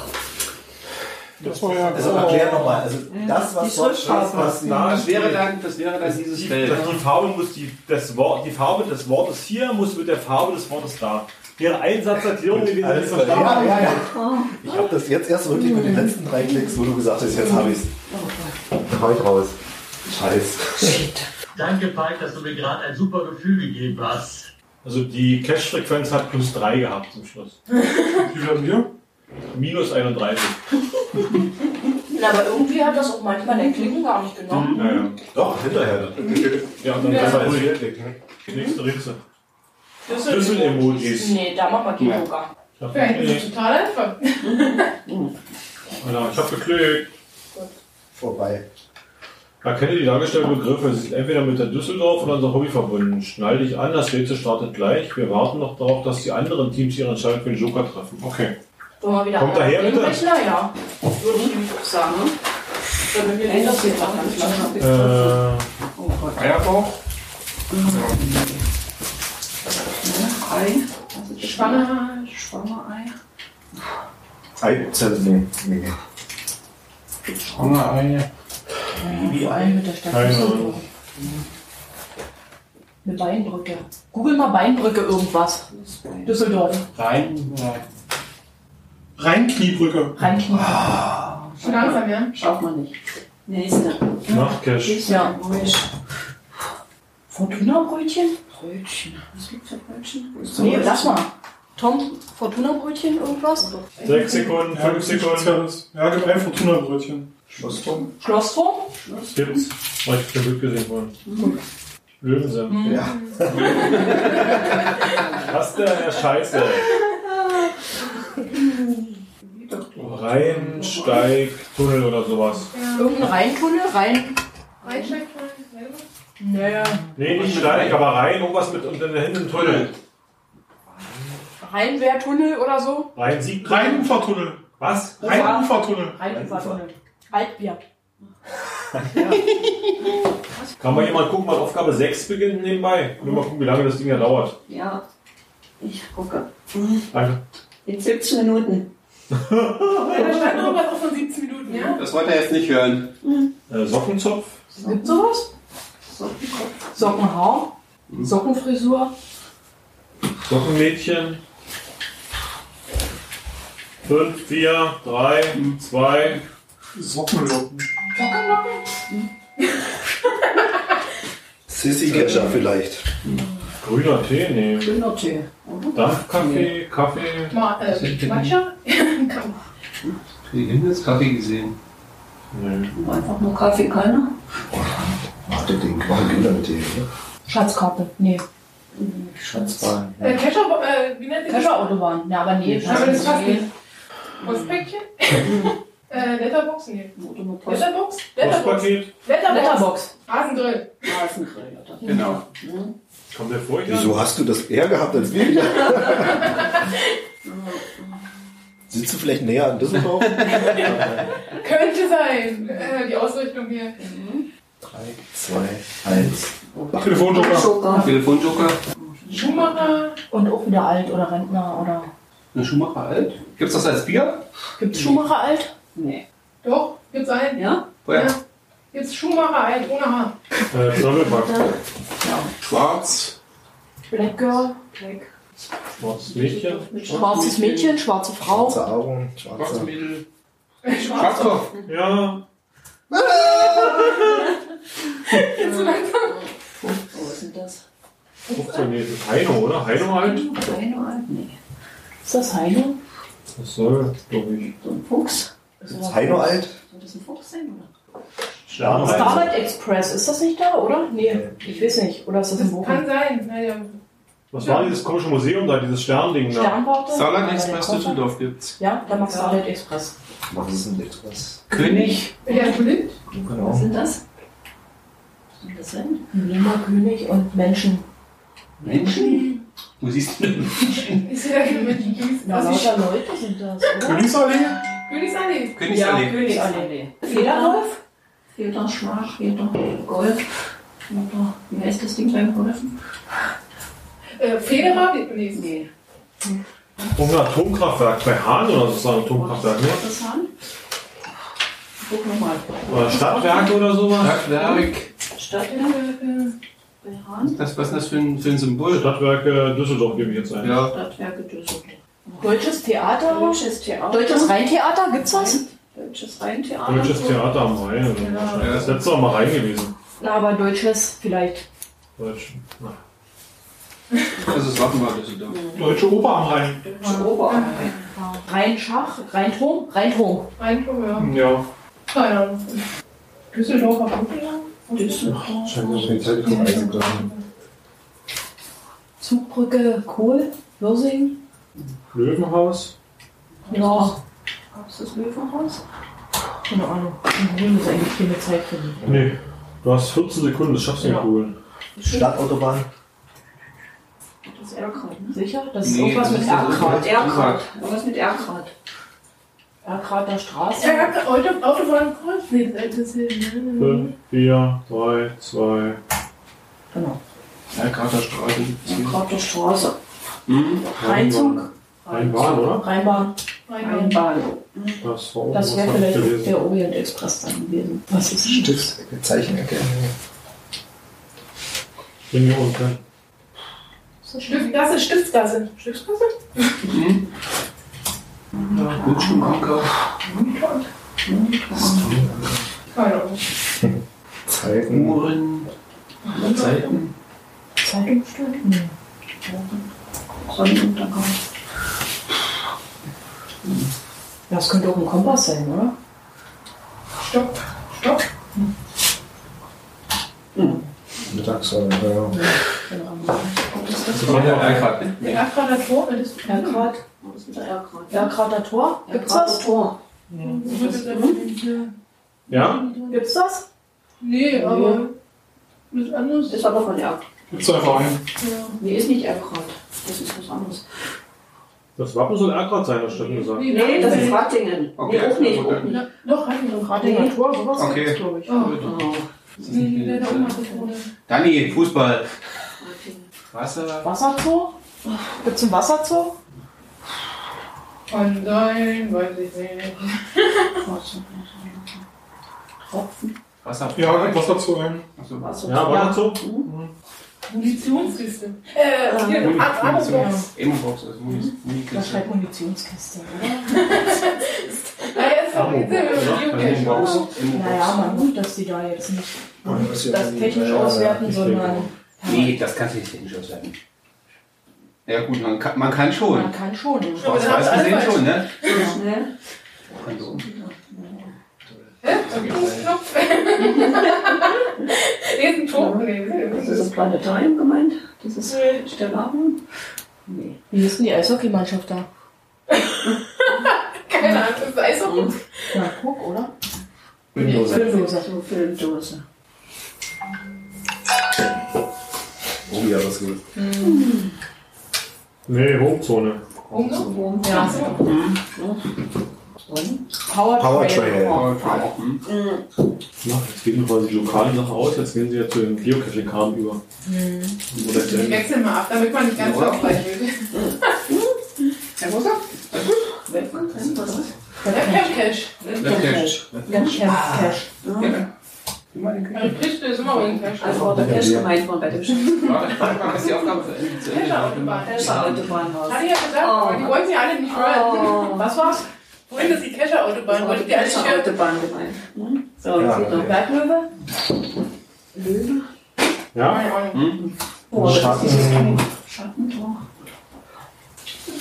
Das war ja Also erklär nochmal. Also das, was Die dort steht, was Da Das wäre dann, das wäre dann dieses die, Feld. die Farbe muss die, das Wort, die Farbe des Wortes hier muss mit der Farbe des Wortes da. Wäre ein Satz Erklärung gewesen, ich Alles. Ja, ja, ja. Ich habe das jetzt erst wirklich mit den letzten drei Klicks, wo du gesagt hast, jetzt habe ich's. Hau ich raus. Scheiß. Danke, Falk, dass du mir gerade ein super Gefühl gegeben hast. Also die Cache-Frequenz hat plus 3 gehabt zum Schluss. <laughs> Wie werden wir? Minus 31. Na, aber irgendwie hat das auch manchmal den Klingen gar nicht genommen. Ja, ja. Doch, hinterher. <laughs> Ja, und dann Ja. kann man Also, die nächste Ritze. Schlüssel- Schlüssel-Emojis. Nee, da machen wir keinen Ja. Joker. Vielleicht ist total einfach. Genau, ich habe geklickt. Vorbei. Erkenne die dargestellten Begriffe. Sie sind entweder mit der Düsseldorf oder unser Hobby verbunden. Schnall dich an, das Rätsel startet gleich. Wir warten noch darauf, dass die anderen Teams ihre Entscheidung für den Joker treffen. Okay. Wollen wir wieder Kommt daher, bitte? Rechner, ja. Würde ich nämlich auch sagen. Damit wir Nein, den das geht auch ganz langsam. Äh, Oh Gott. Eierbauch. Ei. Was ist das? Schwanger. Schwangerei. Eizelle. Nee, nee. Hungereier. Vor allem mit der Stadt Düsseldorf. Eine Beinbrücke. Google mal Beinbrücke irgendwas. Düsseldorf. Rein. Rheinkniebrücke. Reinknie. Schon langsam, ja? Schafft man nicht. Nächste. Nachtcash. Ja. Fortuna-Brötchen? Brötchen. Was gibt's für Brötchen? Nee, das? lass mal. Tom, Fortuna-Brötchen, irgendwas? Sechs Sekunden, Ja, fünf Sekunden. Ja, gib ein Fortuna-Brötchen. Schlossturm? Schlossturm? Gibt's. Hab ich kein Bild gesehen vorhin. Löwensinn. Ja. <laughs> Was denn, der Scheiße? Rheinsteigtunnel oder sowas. Irgendein Rheintunnel? Rhein... Reinsteigt Naja. Nee, nicht Steig, aber Rhein, irgendwas mit und dann hinten ein Tunnel. Rheinwehrtunnel oder so? Rhein Sieg. Rheinufertunnel. Was? Rheinufertunnel. Altbier. <laughs> Kann mal jemand gucken, wann Aufgabe 6 beginnt nebenbei? Nur mal gucken, wie lange das Ding ja dauert. Ja. Ich gucke. Danke. In 17 Minuten. Ja, da stand noch was auch von 17 Minuten, ja? Das wollte er jetzt nicht hören. Äh, Sockenzopf. Gibt sowas? Sockenhaar? Sockenfrisur? Sockenmädchen. 5, 4, 3, 2. Sockenlocken. Sissy Kescher vielleicht. Grüner Tee, nee. Grüner Tee. Dampfkaffee, Kaffee. Ma äh, Matcha? Kann- Die Himmelskaffee gesehen. Nee. Einfach nur Kaffee, keiner. Ach, der Ding war ein grüner Tee, oder? Schatzkarte. Nee. Schatzbahn. Äh, Kescher, äh, wie nennt sich das? Kescher-Autobahn. Ja, aber nee. Aber das passt nicht. <laughs> äh, Letterbox? Nee. Post. Letterbox? Letterbox. Postpaket. Letterbox. Letterbox. Rasengrill. Rasengrill. Genau. Kommt der vor? Wieso hast du das eher gehabt als wir? Sitzt du vielleicht näher an Düsseldorf? <laughs> Könnte sein. Äh, die Ausrichtung hier. 3, 2, 1. Telefonjoker. Joker. Telefonjoker. Schumacher. Und auch wieder alt oder Rentner oder. Eine Schumacher alt. Gibt's das als Bier? Gibt's Schumacher alt? Nee. Doch, gibt's einen. Ja? Woher? Ja. Gibt's Schumacher ein, ohne Haar. Äh, Trommelback. Schwarz. Black Girl? Black. Schwarzes Mädchen. Schwarzes Mädchen, schwarze Frau. Schwarze Augen, Schwarze schwarze. Mädel. Schwarz. Schwarzkopf. Ja. Jetzt so langsam. Oh, was ist denn das? 15, nee, das ist Heino, oder? Heino halt? Heino alt? Nee. Ist das Heino? Das soll, glaube ich. So ein Fuchs. Ist Heino alt? Soll das ein Fuchs sein, oder? Sterne Starlight Express, ist das nicht da, oder? Nee, ich weiß nicht. Oder ist das Das Bochum? kann sein. Naja. Was war dieses komische Museum da, dieses Sternding da? Sternwarte? Starlight Express? Düsseldorf gibt's. Ja, dann macht Starlight Express. Was ist denn Express? König. Der ist blind. Genau. Was sind das? Was soll das sein? Lima König und Menschen. Menschen. Wo siehst du denn? <laughs> Ist ja Menschen. Ja, Also ich- lauter Leute sind das, oder? Königsallee? Königsallee. Königsallee. Königsallee. Federwolf? Feder, Schmach, Feder, Gold. Feder, wie heißt das Ding beim Golfen? Äh, Federer? Nee. Nee. Irgendein Atomkraftwerk bei Hahn oder so ist das ein Atomkraftwerk, ne? Das Hahn? Guck nochmal. Oder Stadtwerke oder sowas? Stadtwerk. Stadtwerke bei Hahn. Das, was ist das für ein, für ein Symbol? Stadtwerke Düsseldorf gebe ich jetzt ein. Ja. Stadtwerke Düsseldorf. Deutsches Theater? Deutsches Theater. Deutsches Rheintheater, gibt's das? Deutsches Rheintheater. Deutsches Theater am Rhein. so. Ja. Das letzte Mal mal rein gewesen. Na, aber deutsches vielleicht. Deutsch. Na. Das ist Waffenbar Düsseldorf. Deutsche Oper am Rhein. Deutsche Oberrhein. Rheinschach, Rheinturm, Rheinturm. Rheinturm, ja. Ja. Keine Ahnung. Düsseldorfer Brückenland? Düsseldorf. Scheint jeden Fall die eingegriffen. Zugbrücke, Kohl, Würsing. Löwenhaus. Ja. Gab es das Löwenhaus? Keine Ahnung. Wir müssen eigentlich keine Zeit finden. Nee. Du hast 14 Sekunden, das schaffst du Ja. nicht googeln. Stadtautobahn. Das ist Erkrad, ne? Sicher? Das ist Nee, irgendwas das mit ist das Erkrad. Erkrad. Irgendwas mit Erkrad. Erkrater Straße. Ja, Auto, Autobahnkreuz? Nee, das ist hier. 5, 4, 3, 2. Genau. Ja, Kraterstraße gibt es hier. Erkrater Straße. Mhm. Rheinzug. Rheinbahn, oder? Rheinbahn. Rheinbahn. Das Das wäre vielleicht gelesen. der Orient Express dann gewesen. Was ist? Stift, Zeichenecke. Bin hier unten. Stiftgasse, Stiftsgasse. Stiftsgasse? Bildschirmanker. Keine Ahnung. Zeiten. Uhren. Zeiten. Zeitungsstück? Nee. Sonnenuntergang. Ja, Das könnte auch ein Kompass sein, oder? Stopp. Stopp. Mittagssäule, ja. Das war ja Erkrad, ne? Der Erkrater Tor, das ist Erkrad. Das ist wieder Erkrad. Erkrater Tor? Gibt's Erkrater das? Tor. Ja? Gibt's das? Nee, aber was anderes. Ist aber von Erkrad. Gibt's einfach ein. Ja. Nee, ist nicht Erkrad. Das ist was anderes. Das Wappen soll Erkrad sein, hast du schon gesagt. Nee, das ist Rattingen. Okay, Nee, auch nicht. okay. Auch nicht. Ja, Doch, hatten wir noch gerade. Ratinger Tor, sowas Okay. gibt's, glaube ich. Oh, Oh, nee. Dani, Fußball. Rattingen. Wasser. Wasserzoo? Gibt's ein Wasserzoo? Kann sein, weiß ich nicht. Tropfen. Wasser. Ja, was dazu ein. Achso. Wasser. Ja, war so? Munitionskiste. Äh, hier, Muni- Ar- Armbrust. Emo-Box, also Muni- Das Munikiste. schreibt Munitionskiste, oder? <laughs> Ja. Emo-Box. Naja, man gut, dass die da jetzt nicht Das ja das technisch ja, ja, auswerten, sondern Nee, das kannst du nicht technisch auswerten. Ja gut, man kann, man kann schon. man kann schon. Schwarz-Weiß gesehen schon, ne? Kann so. Hä? Knopf. Hier <laughs> ist ein Ton. Nee, Das ist das Planetarium gemeint. Das ist Stellarium. Nee. Wie ist denn die Eishockeymannschaft da? <laughs> Keine Ahnung, das ist Eishockey. Na, guck, oder? Filmdose. Filmdose. So Filmdose. Oh ja, das gut. Nee, Hochzone. Umso? Ja. Powertrail. Powertrail. Hm? Ja, jetzt geht mir quasi die lokalen Sachen aus, jetzt gehen sie ja zu den Geocaching-Kram über. Wir endlich- wechseln mal ab, damit man nicht ganz so aufreichen will. Herr Moser? Webcam-Cache. Webcache. Cash. Wie mal den Also Kiste ist immer ein Cache. Also war der Cash gemeint von bei dem Schiff. Mal, bis die Aufgabe zu Ende zu Ende. Hatte ich ja gesagt, aber die wollten sie alle nicht hören. Was war's? Wohin ist die Cache-Autobahn? Wollten die alle nicht hören? Cash-Autobahn gemeint. Hm? So, Ja, jetzt wieder okay. Berglöwe? Löwe. Ja? Keine Ahnung. Oh, das Schatten. ist dieses kleine Schattentor.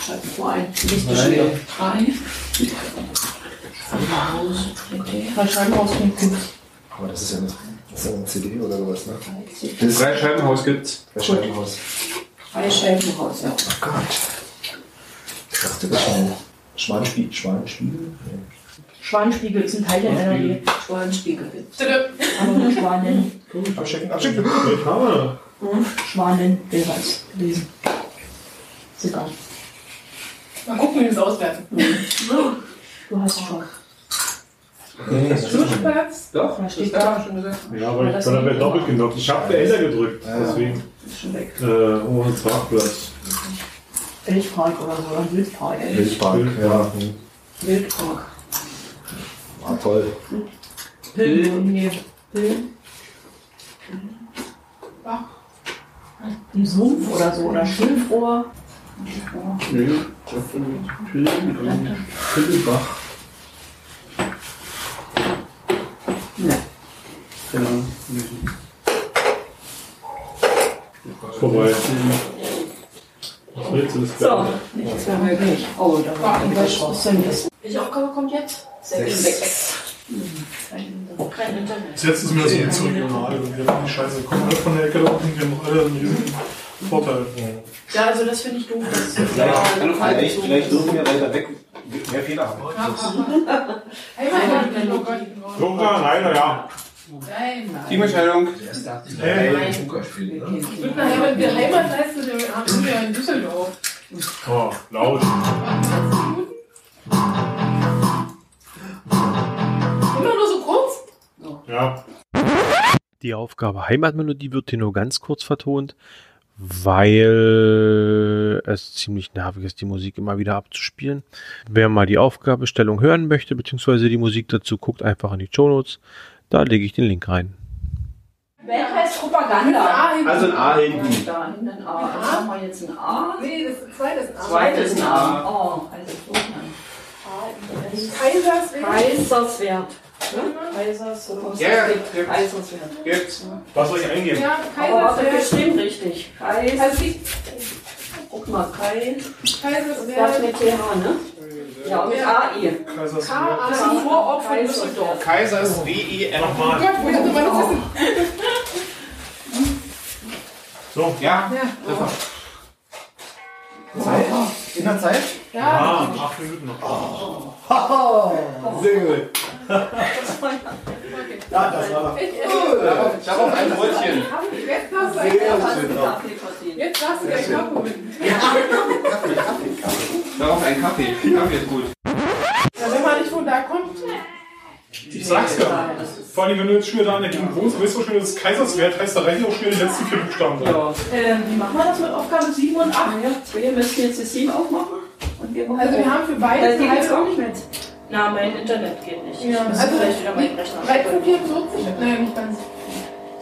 Schattentor ein. Lichtgeschirr. Drei. Haus. Drei Scheibenhaus klingt gut. Aber das ist ja eine, das ist ja eine CD oder sowas, ne? Das drei Scheibenhaus gibt's. Das Scheibenhaus. Drei Scheibenhaus, ja. Oh Gott. Ich dachte, das schon. Schwanenspiegel? Schwanenspiegel? Nee. Schwanenspiegel ist ein Teil der NRW. Tüdüm. Aber nur Schwanen. Abschicken, abschicken. Ich habe. Schwanen jeweils gelesen. Ist egal. Mal gucken, wie wir es auswerten. Du hast schon. Nee. Flussplatz. Doch, Da steht da. schon gesagt. Ja, aber ich bin aber doppelt genockt. Ich habe Enter gedrückt, Ja. deswegen. Ist schon weg. Äh, oh, ein Parkplatz. Elchpark oder so. Ein Wildpark. Wildpark, ja. Wildpark. War toll. Pillen. Nee, Pillen. Ein Sumpf oder so. Oder Schilfrohr. Nö. Pillenbach. Ne. Genau. Vorbei. Rätsel ist So, nichts mehr möglich. Oh, da war raus. denn das? Welche Aufgabe kommt jetzt? Sechs. Sechs. Kein Internet. Bis jetzt ist mir das so zu regional. irgendwie. Die Scheiße kommen alle von der Ecke da unten, die haben alle einen riesen Vorteil. Ja, also das finde ich doof. Vielleicht, vielleicht, dürfen wir weiter weg mehr Fehler haben. <laughs> Joker, leider ja. Teamerstellung. Hey. Wird nachher, wenn wir Heimatleiste wir haben wir in Düsseldorf. Oh, laut. Ja. Die Aufgabe Heimatmelodie wird hier nur ganz kurz vertont, weil es ziemlich nervig ist, die Musik immer wieder abzuspielen. Wer mal die Aufgabestellung hören möchte, beziehungsweise die Musik dazu, guckt einfach in die Show Notes. Da lege ich den Link rein. Welt heißt Propaganda. Also ein A hinten. Da hinten ein A. Also haben wir jetzt ein A. Nee, das zweite ist ein A. Zweites ein A. Oh, also so dann. Kaiserswerth. Kaiserswert. Ne? Kaisers, Ja. Kaiserswert. Jetzt. Was soll ich eingeben? Ja, Kaiserswerth. bestimmt richtig. Kais, die guck mal, Kai, das mit TH, ne? Ja, mit AI. Kaisers K.A. Das ist ein Vorort von. Düsseldorf. Kaisers W-E-R. Ja, wo hatte man das wissen? So. Ja. Ja. Zeit? In der Zeit? Ja. Ah, acht Minuten noch. Sehr gut. Ja, das war doch. Ich, ich, Darauf, darauf ein Brötchen. jetzt darfst du Sehr einen <laughs> Kaffee. Jetzt darfst du den Kaffee mit. Darauf ein Kaffee. Kaffee ist gut. Ja, wenn man nicht von da kommt. Ich sag's ja. Vor allem, wenn du jetzt schon wieder da in der Gegend wohnst, weißt du schon, das ist Kaiserswert heißt, da reichen auch schon die letzten vier Buchstaben. drin. Ja. Ähm, wie machen wir das mit Aufgabe 7 und 8? Ja, wir müssen jetzt die 7 aufmachen. Und wir Also wir haben für beide die Teile- auch nicht mit. Na, mein Internet geht nicht. Ja, Ich muss also vielleicht wieder meinen Rechner 13, 44, nein, nicht ganz.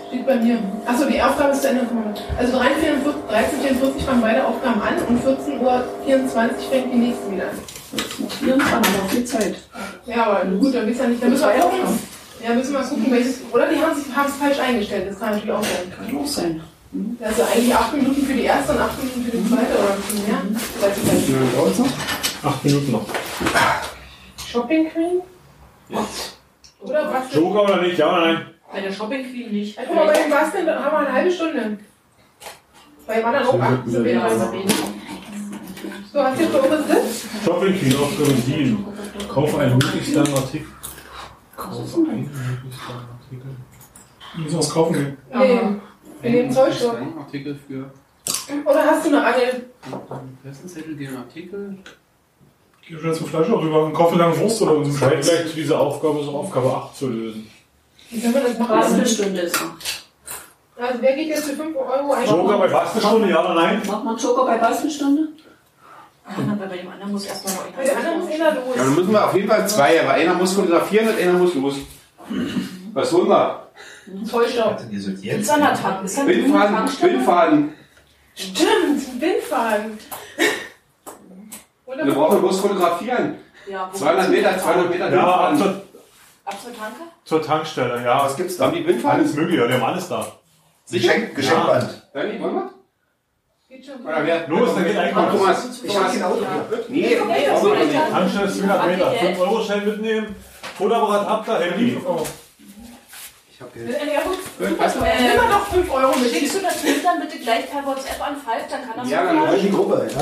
Steht bei mir. Achso, die Aufgabe ist zu Ende gekommen. Also 13, 44, 13, 44 fangen beide Aufgaben an und 14 Uhr 24 fängt die nächste wieder an. Jetzt noch 24, noch viel Zeit. Ja, aber gut, dann wisst ihr nicht. Dann müssen wir gucken. Ja, müssen wir mal gucken, welches. Oder die haben es es falsch eingestellt. Das kann natürlich auch sein. Kann auch sein. Also eigentlich 8 Minuten für die erste und 8 Minuten für die zweite oder ein bisschen mehr. Weiß ich nicht. Acht Minuten noch. Shopping Queen? Oder was? Joker oder nicht? Ja oder nein? Bei der Shopping Queen nicht. Ja, guck mal, bei dem Basteln da haben wir eine halbe Stunde. Bei dem anderen auch 8 so wenig. So, hast du jetzt noch was das? Shopping Queen Aufgabe 7. Kaufe einen möglichst langen Artikel. Kaufe einen möglichst langen Artikel. Wir müssen was kaufen gehen. Nee. Wir nehmen Zollstock. Artikel für Oder hast du eine Angel? Pressenzettel, den Artikel. Geh schon zum Fleisch auch rüber und kaufe eine lange Wurst oder so. gleich zu dieser Aufgabe ist Aufgabe 8 zu lösen. Wie soll man das machen? Bastelstunde ist noch. Also wer geht jetzt für 5 Euro ein? Joker bei Bastelstunde, ja oder nein? Macht man Joker bei Bastelstunde? Ah, aber bei dem anderen muss erstmal noch Bei der anderen muss einer Ja, dann los. müssen wir auf jeden Fall zwei, aber einer muss fotografieren und einer muss los. Was holen wir? Zollstock. Ist an der Tank. Bindfaden. Stimmt, Bindfaden. Und Wir brauchen bloß fotografieren. Ja, wo 200 Meter, 200 Meter Ja, ab zur, Ab zur Tanke? zur Tankstelle, ja. Was gibt's Da da? haben die. Alles mögliche, ja, der Mann ist da. Geschenk, Geschenkband. Danny, wollen wir? Geht schon. Oder wer? Los, dann geht einkaufen. Thomas. Ich hab genau. Nee, wir nicht. Tankstelle ist 200 Meter. 5 Euro Schein mitnehmen. Fotoapparat ab da, Handy. Ich hab Ja, Geld. ja, gut. Was? Äh, Nimm mal noch 5 Euro mit. Schickst du das Bild dann bitte gleich per WhatsApp an Falk, dann kann das Ja, so dann In die Gruppe, ja.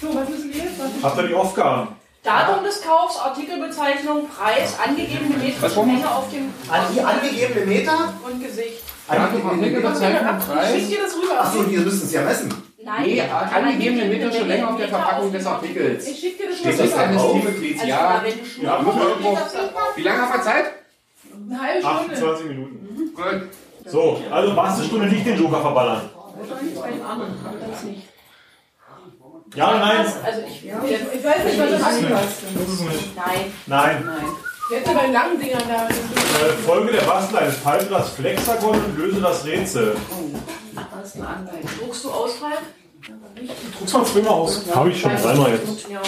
So, was müssen wir jetzt? Habt ihr die Aufgaben? Datum des Kaufs, Artikelbezeichnung, Preis, angegebene? Metermenge auf dem An die angegebene Meter? und Gesicht. Datum, Artikelbezeichnung, Ich Preis. schick dir das rüber. Achso, wir müssen es ja messen. Nein, Nee, angegebene meterische Länge auf der Verpackung des Artikels. Ich schick dir das Steht das eines rüber. Teammitglieds? Also, Ja. du schon Ja, man Wie lange haben wir Zeit? Eine halbe Stunde. 28 Minuten. Gut. So, also Bastelstunde nicht den Joker verballern. Wahrscheinlich bei dem anderen. Das nicht. Ja oder nein? Also ich, Ich weiß nicht, was das Das ist. nein. Nein. Nein. Jetzt aber langen Dingern da. Äh, Folge der Bastlein. Falte das Flexagon und löse das Rätsel. Das ist eine Anleitung. Druckst du aus, Falk? Druck's mal zweimal aus. Habe ich schon dreimal jetzt. Ja.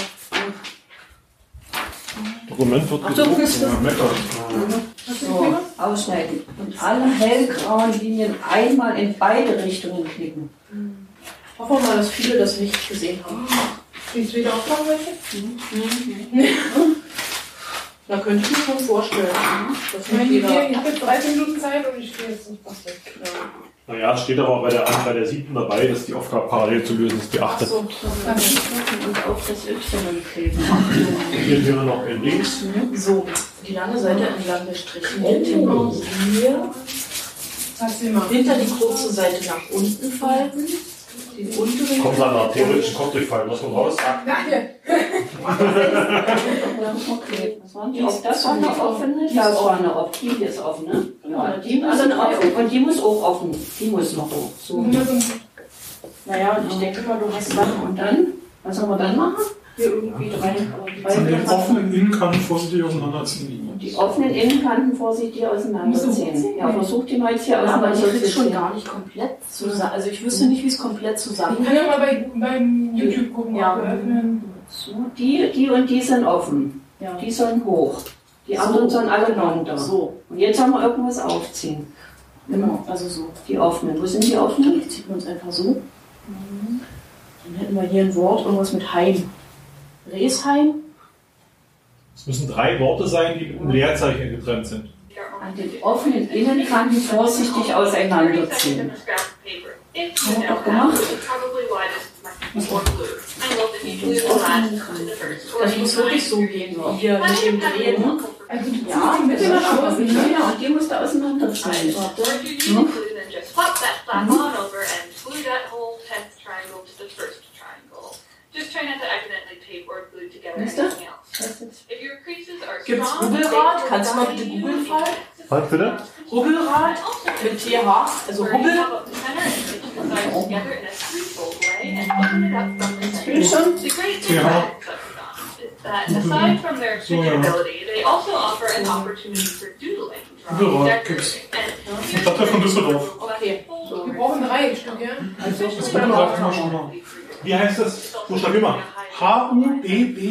Dokument wird Achtung, gedruckt. Ja. So, ausschneiden. Und alle hellgrauen Linien einmal in beide Richtungen klicken. Hoffen wir mal, dass viele das nicht gesehen haben. Siehst du wieder aufkommen welche? <laughs> Da könnte ich mir schon vorstellen. Das Ich habe jetzt 13 Minuten Zeit und ich stehe jetzt nicht was weg. Naja, es steht aber bei der, bei der siebten dabei, dass die Aufgabe parallel zu lösen ist, die achte. Achso, Und auf das Y kleben. Hier sehen wir noch in links. so, die lange Seite entlang gestrichen. Hinten hier. Hinter die kurze Seite nach unten falten. Den unteren. Kommt dann nach theoretischen Kopfdurchfall, muss man raus. Danke. Okay, was waren die? Das war eine offene, das war eine offene, die hier ist offen, ne? Ja, die müssen offen. Und die muss auch offen. Die muss noch hoch. So. Naja, und ich denke mal, du hast Dann und dann, was sollen wir dann machen? hier irgendwie drei. An den drei offenen Innenkanten vorsichtig auseinanderziehen. Die offenen Innenkanten vorsichtig auseinanderziehen. Ja, versuch die mal jetzt hier Ja, aber ich krieg's schon auseinanderzuziehen. gar nicht komplett zusammen. Also ich wüsste nicht, wie es komplett Ich zusammen kann ja mal bei, beim YouTube gucken, Ja. wir öffnen. So, die, die und die sind offen. Ja. Die sollen hoch. Die anderen sollen alle runter. So, Und jetzt haben wir irgendwas aufziehen. genau, also so. Die offenen. Wo sind die offenen? Die zieht man uns einfach so. Dann hätten wir hier ein Wort, irgendwas mit Heim. Resheim. Es müssen drei Worte sein, die mit einem Leerzeichen getrennt sind. An den offenen Innenkanten vorsichtig auseinanderziehen. Haben wir doch gemacht. Das muss wirklich so gehen, wie hier mit dem Drehen. Also Ja, nach aber außen. ja, und die musst du auseinanderziehen. Hm? Flip that flat on over and glue that whole tenth triangle to the first triangle. Just try not to accidentally tape or glue together Weißt center. schon? The great thing about Plexigons is that aside from their stretchability, they also offer an opportunity for doodling, drawing, Rubbelrad decorating, and Stadtteil von Düsseldorf. Okay. Wir brauchen drei Stück, ja? Das schon mal. Wie heißt das? Buchstabier mal. H-U-B-B-E-L-R-A-T-H.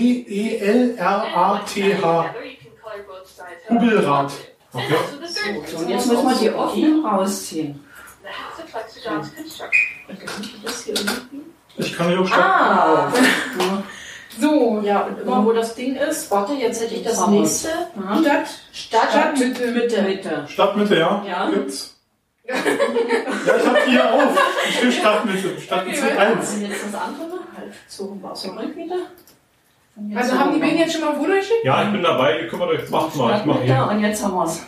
Hubbelrad. Okay. So, und jetzt müssen wir die offenen rausziehen. Ich kann hier auch Stadt. Ah, So, ja, und immer wo das Ding ist, warte, jetzt hätte ich das nächste. Stadt. Stadt, Stadtmitte. Mitte. Mitte. Stadtmitte, ja? Ja. Gibt's. Ja, ich hab hier auf. Ich steht Stadtmitte. Stadtmitte Okay, 1. Und jetzt das andere halt so zurück wieder. Also haben die beiden jetzt schon mal ein Foto geschickt? Ja, ich bin dabei. Ihr kümmert euch. Macht mal. Ich mach hier. und jetzt haben wir es.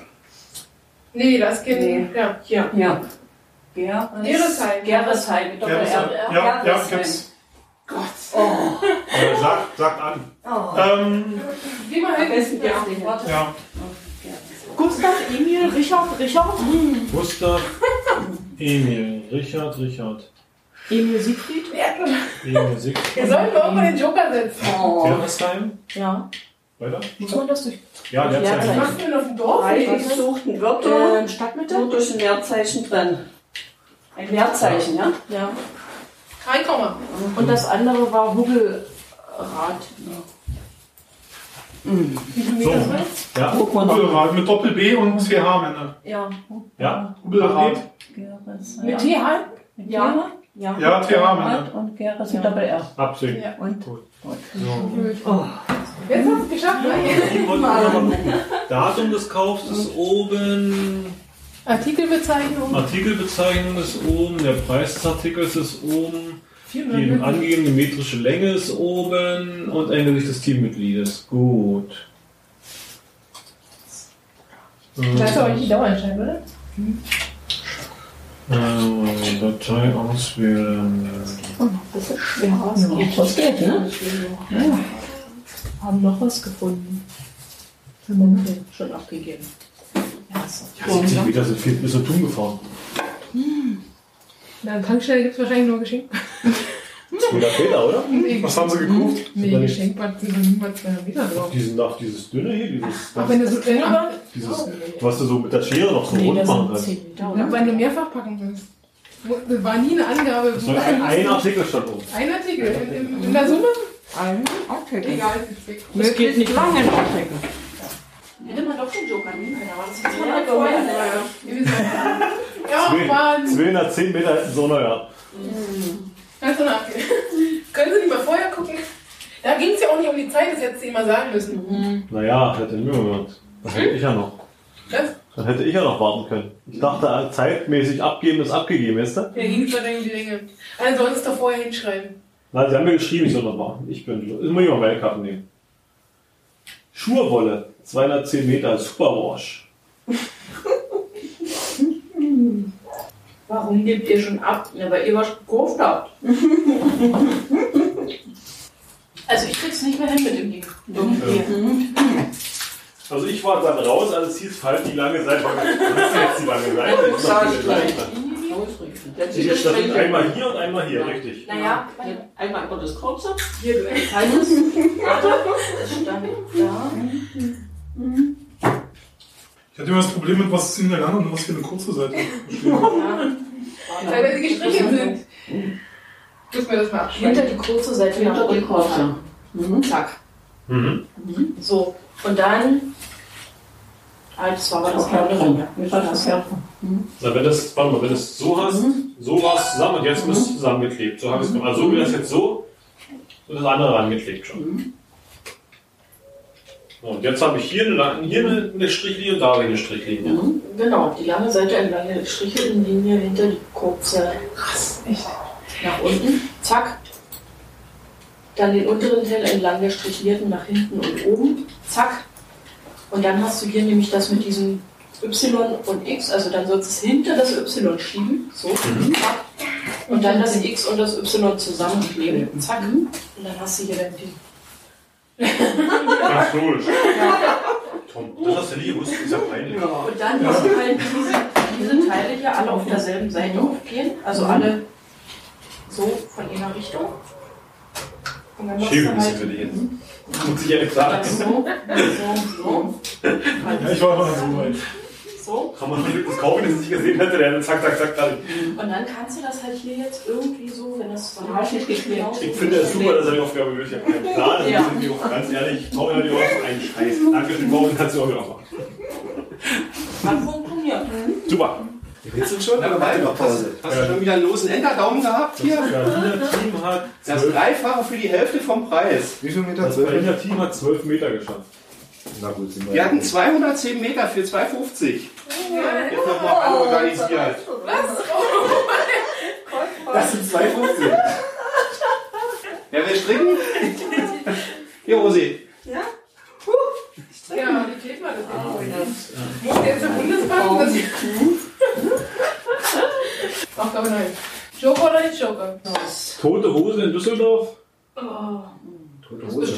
Nee, das geht Nee. Ja. Hier. Ja. Geres- Geresheim. Geresheim. mit Ja, R. ja, ja, gibt's. Oh. Äh, sagt, sagt an. Oh. Ähm, Wie Am hin. besten Ja, ja. Gustav, Emil, Richard, Richard. Gustav, Emil, Richard, Richard. Emil Siegfried. Emil, Siegfried. Wir sollten doch mal den Joker setzen. Oh. Gerresheim. Ja. Weiter? Muss man das durch Ja, Was Leerzeichen. machst du denn auf dem Dorf? Drei gesuchten Wörter. ähm, Stadtmitte? Nur durch ein Leerzeichen drin. Ein Leerzeichen, ja? Ja. Drei Komma. Und das andere war Hubbelrad. Wie viel So. Meter ist das? Ja, Hubbelrad mit Doppel-B und CH am Ende. Ja. ja. Hubbelrad. Geresheim. Mit TH? Ja. Ja. Ja, TH am Ende. Rad und Geres mit Doppel R. Absehen. Ja. Und Gut. gut. So. Jetzt hast du es geschafft, ne? Datum des Kaufs ist oben. Artikelbezeichnung. Artikelbezeichnung ist oben. Der Preis des Artikels ist oben. Die 400 angegebene metrische Länge ist oben. Und ein Gesicht des Teammitgliedes. Gut. Das ist aber nicht die Dauerentscheidung, oder? Äh, Datei auswählen. Das ist schwer. Das geht. Das geht, ne? Ja. Haben noch was gefunden. Okay, schon abgegeben. Ja, so. Ja, 70 Meter sind viel bis zum Tun gefahren. Na, an Tankstelle gibt es wahrscheinlich nur Geschenk. 200 Meter, oder? Nee, Was haben sie gekauft? Nee, nicht. Geschenkbad sind niemals 200 Meter drauf. Diesen, auf dieses dünne hier, dieses, Auch wenn du so dünn war, dieses, was du so mit der Schere noch so Nee, rund machen kannst. 10 Meter, wenn du mehrfach packen willst. Das war nie eine Angabe. Das ein, ein Artikel stand oben. Ein Artikel. In, in, in der Summe? Ein Artikel. Egal. Das geht nicht lange. Hätte man doch den Joker nehmen können, aber das ist Ja, vorher. Ja, Mann. 210 Meter so, naja. Kannst du nachgehen. Können Sie nicht mal vorher gucken? Da ging es ja auch nicht um die Zeit, das hättest du ihm mal sagen müssen. Naja, hätte nicht mehr gemacht. Das hätte ich ja noch. Was? Dann hätte ich ja noch warten können. Ich dachte, zeitmäßig abgeben ist abgegeben, weißt du? Da ging es dann um die. Also du doch vorher hinschreiben. Na, sie haben mir geschrieben, ich soll das machen. Ich bin, ich muss ich mal meine Karten nehmen. Schurwolle, 210 Meter, Superwash. <laughs> Warum gebt ihr schon ab? Ja, weil ihr was gekauft habt. <laughs> Also ich krieg's nicht mehr hin mit dem Ding. Also ich war dann raus, als es hieß, halt die lange Seite. Was ist jetzt die lange Seite? <laughs> Ich Sag mach ich die gleich. Die ist das das sind einmal hier und einmal hier, richtig. Naja, Einmal über das kurze. hier du entscheidest. <laughs> Warte, das stand da. Ich hatte immer das Problem mit, was ist in der lange und was für eine kurze Seite. Weil wenn sie gestrichen sind. Müssen wir das mal Hinter abschreiben. die kurze Seite nach Hinter die unten. kurze. Mhm. Zack. Mhm. So. Und dann. Ah, das war aber das andere. Wie war das ja? Na, wenn das, warte mal, wenn du es so hast, so war es zusammen und jetzt ist es zusammengeklebt. So habe ich es gemacht. Also so wie das jetzt so und das andere rangeklebt schon. So, Und jetzt habe ich hier eine, hier eine, Strichlinie und da eine Strichlinie. Genau, die lange Seite entlang der gestrichelten Linie hinter die kurze. Krass, echt. Nach unten. Zack. Dann den unteren Teil entlang der strichierten nach hinten und oben. Zack. Und dann hast du hier nämlich das mit diesem Y und X, also dann sollst du es hinter das Y schieben. So. Zack. Und dann das X und das Y zusammenkleben. Zack. Und dann hast du hier dein Ding. Ach so. Tom, das hast du nie gewusst, ist ja peinlich. Und dann du halt diese, diese Teile hier alle auf derselben Seite aufgehen. Also alle so von einer Richtung. Und dann Schön du halt für die jetzt. Muss ich ehrlich sagen. so, so, so. Ja, ich war immer so weit. So. Kann man das kaufen, wenn es nicht gesehen hätte, der hätte zack, zack, zack, zack. Und dann kannst du das halt hier jetzt irgendwie so, wenn das so Hast du geklebt? Ich finde es super, dass er die Aufgabe löst. Ich habe keinen Plan. Das Ja. auch ganz ehrlich. Paul hat die auch so einen Scheiß. Dankeschön, Paul, kannst du auch wieder machen. Hat funktioniert. Super. Jetzt sind schon, aber warte noch Pause. Hast du schon wieder einen losen Enterdaumen gehabt hier? Das Team hat Das 12, Dreifache für die Hälfte vom Preis. Wie viel Meter? das Zwölf? Berliner Team hat 12 Meter geschafft. Na gut, sind Wir hatten 210 Meter für 2,50. Jetzt nochmal alle organisiert. Das sind 250. Wer will stricken? Hier, Rosi. Ja, die fehlt mal das Muss jetzt zur Bundesbank das Aufgabe 9. Joker oder nicht Joker? Tote Hose in Düsseldorf.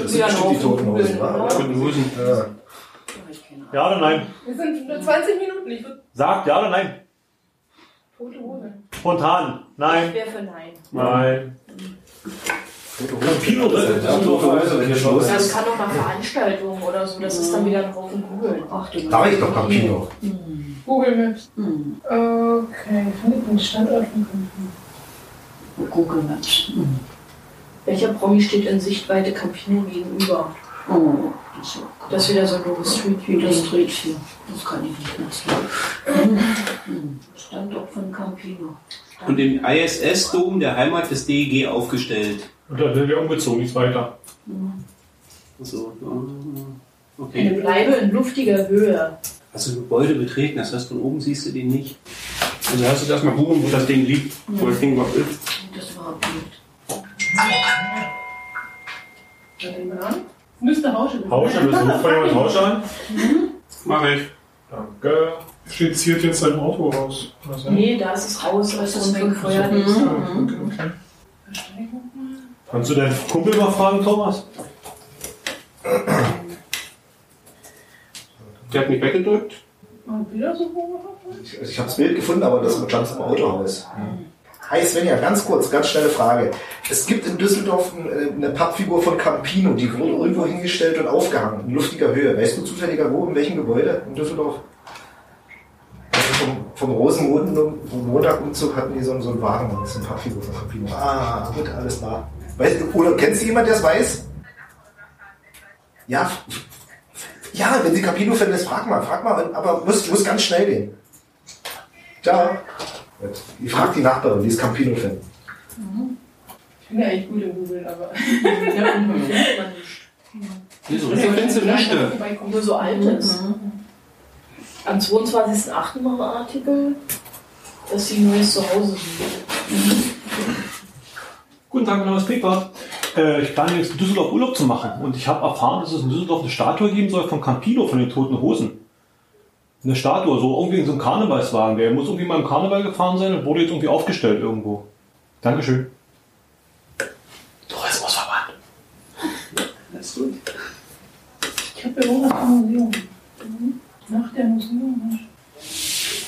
Das sind ja bestimmt die Toten Hosen, wa? oder? Guten Hosen. Ja. Ja oder nein? Wir sind nur 20 Minuten. Ich Sagt ja oder nein? tote Hose. Spontan. Nein. Wer für Nein? Nein. Hose. Kino drin. Ja, Schluss Das ist. kann doch mal Veranstaltungen oder so, das ist dann wieder ein Haufen Googeln. Ach du Da war ich doch am Kino. Google Maps. Okay, findet den Standort von Google Maps. Mhm. Welcher Promi steht in Sichtweite Campino gegenüber? Oh, das ist ja Das ist wieder so ein doofes Street View. Das Street hier. Das kann ich nicht nutzen. Mhm. Standort von Campino. Und den ISS-Dom der Heimat des DEG aufgestellt. Und dann sind wir umgezogen, nichts weiter. So. Eine Okay. Bleibe in luftiger Höhe. Hast du Gebäude betreten, das heißt, von oben siehst du den nicht. Also hast du erstmal googeln, wo das Ding liegt, wo das Ding überhaupt ist. Das überhaupt nicht. Müsste Hausche sein. Hausche, müssen wir vorher mit Hausche an? Mach ich. Danke. Steht ziert jetzt sein Auto raus. oder? Nee, da ist es raus, als das. Feuer Mhm. ist. Okay, okay. Kannst du deinen Kumpel mal fragen, Thomas? Der hat mich weggedrückt. Und wieder so hoch. Ich, ich habe das Bild gefunden, aber das stand im Autohaus. Hi Svenja, ganz kurz, ganz schnelle Frage. Es gibt in Düsseldorf äh, eine Pappfigur von Campino, die wurde irgendwo hingestellt und aufgehangen, in luftiger Höhe. Weißt du zufälliger wo, in welchem Gebäude in Düsseldorf? Also vom, vom Rosenmontag-Umzug hatten die so, so einen Wagen, das ist eine Pappfigur von Campino. Ah, gut, alles da. Weißt, du, oder kennst du jemanden, der es weiß? Ja, ja, wenn sie Campino-Fan ist, frag mal, frag mal, aber muss, muss ganz schnell gehen. Ciao. Ich frag die Nachbarin, die ist Campino-Fan. Ich bin ja eigentlich gut im Googlen, aber. <laughs> <laughs> Nicht. Nee, so richtig findest du nichts. Nur so altes. Am 22.08. noch ein Artikel, dass sie ein neues Zuhause suchen. Guten Tag, mein Name ist Peter. Äh, ich plane jetzt in Düsseldorf Urlaub zu machen und ich habe erfahren, dass es in Düsseldorf eine Statue geben soll von Campino, von den Toten Hosen. Eine Statue, so irgendwie in so einem Karnevalswagen. Der muss irgendwie mal im Karneval gefahren sein und wurde jetzt irgendwie aufgestellt irgendwo. Dankeschön. Tourismusverband. Das ist gut. Ich habe ja irgendwas am Museum. Nach der Museum.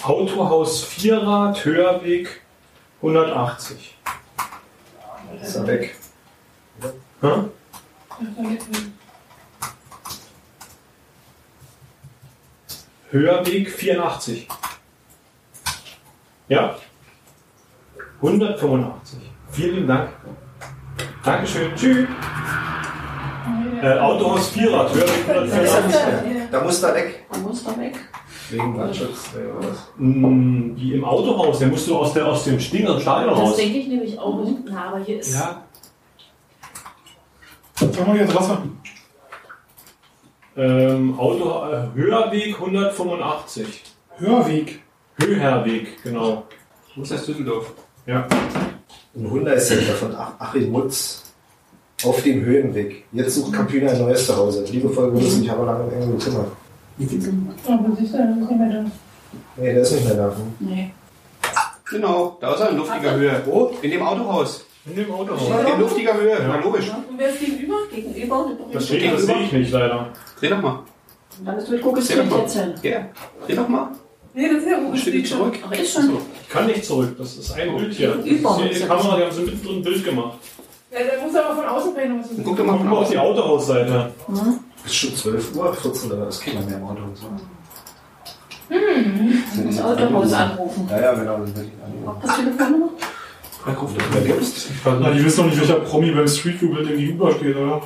Autohaus Vierrad, Hörweg 180. Ist er weg. Hä? Hörweg 84. Ja. 185. Vielen lieben Dank. Dankeschön. Tschüss. Äh, Autohaus Vierrad, Hörweg 184. Da muss er weg. Da muss er weg. Wegen Brandschutz oder was? Mm, Wie im Autohaus, der musste aus, der, aus dem stinkenden Stadion Das raus. denke ich nämlich auch. Na, aber hier ist. Ja, Sag mal jetzt Wasser. Ähm, Auto, äh, Hörweg 185. Hörweg. Höherweg, genau. wo ist das Düsseldorf? Ja. Ein Hyundai-Center von Ach- Achim Mutz. Auf dem Höhenweg. Jetzt sucht Campino ein neues Zuhause. Liebevoll würde sich aber lange irgendwo kümmern. Aber siehst du, dann ist nicht mehr da. Nee, der ist nicht mehr da. Nee. Genau, da ist er in luftiger Höhe. Wo? In dem Autohaus. In dem Autohaus. In luftiger Höhe, na logisch. Und wer ist gegenüber? Gegenüber. Das steht, das sehe ich nicht leider. Dreh doch mal. Und dann ist mit Guckes Dreh doch mal. jetzt hin. Ja, dreh doch mal. Nee, das ist ja oben. Steht zurück. Ach, ist schon. Ich kann nicht zurück, das ist ein Bild hier. Das Über ist die. Kamera, die haben so mittendrin ein Bild gemacht. Ja, der muss aber von außen was Guck doch mal Guck von mal auf die. Autohausseite. Ist schon 12 Uhr, 14 Uhr, da ist keiner mehr im Auto. So. Das Autohaus anrufen. Ja, ja, genau. Das will ich annehmen. Ob das Telefonnummer? Wer ruft das? Gibt's? Na, die wissen doch nicht, welcher Promi beim Street View Bild gegenübersteht, oder?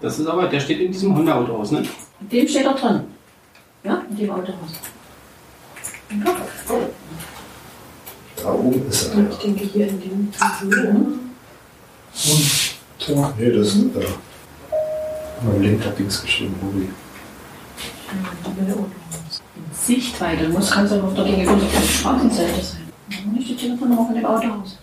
Das ist aber, der steht in diesem Honda-Autohaus, ne? In dem steht er drin. Ja, in dem Autohaus. Da oben ist er. Ich denke hier in dem Höhe. Und Tor. Nee, das ist da. Mein Link hat Dings geschrieben, Ruby. Sichtweite. Muss kannst du auf der gegenüberliegenden Straßenseite sein. Nicht die Telefonnummer von dem Autohaus.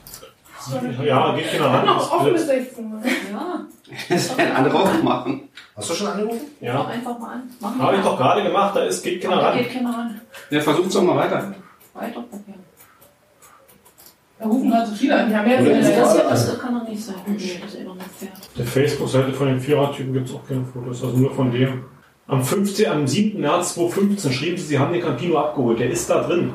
Ja, geht keiner ran. Noch offen 16 Uhr. Ja, <laughs> Das auch machen. Hast du schon angerufen? Mach Ja, einfach mal an. Habe ich doch gerade gemacht, da ist, geht keiner ran. geht keiner ran. Ja, versucht's doch mal weiter. Weiter probieren. Da rufen gerade so viele an. Ja jetzt ist Das hier, das kann doch nicht sein. Nee, das ist immer nicht fair. Der Facebook-Seite von den Vierertypen gibt es auch keine Fotos, also nur von dem. Am 15, am 7. März 2015 schrieben sie, sie haben den Campino abgeholt. Der ist da drin.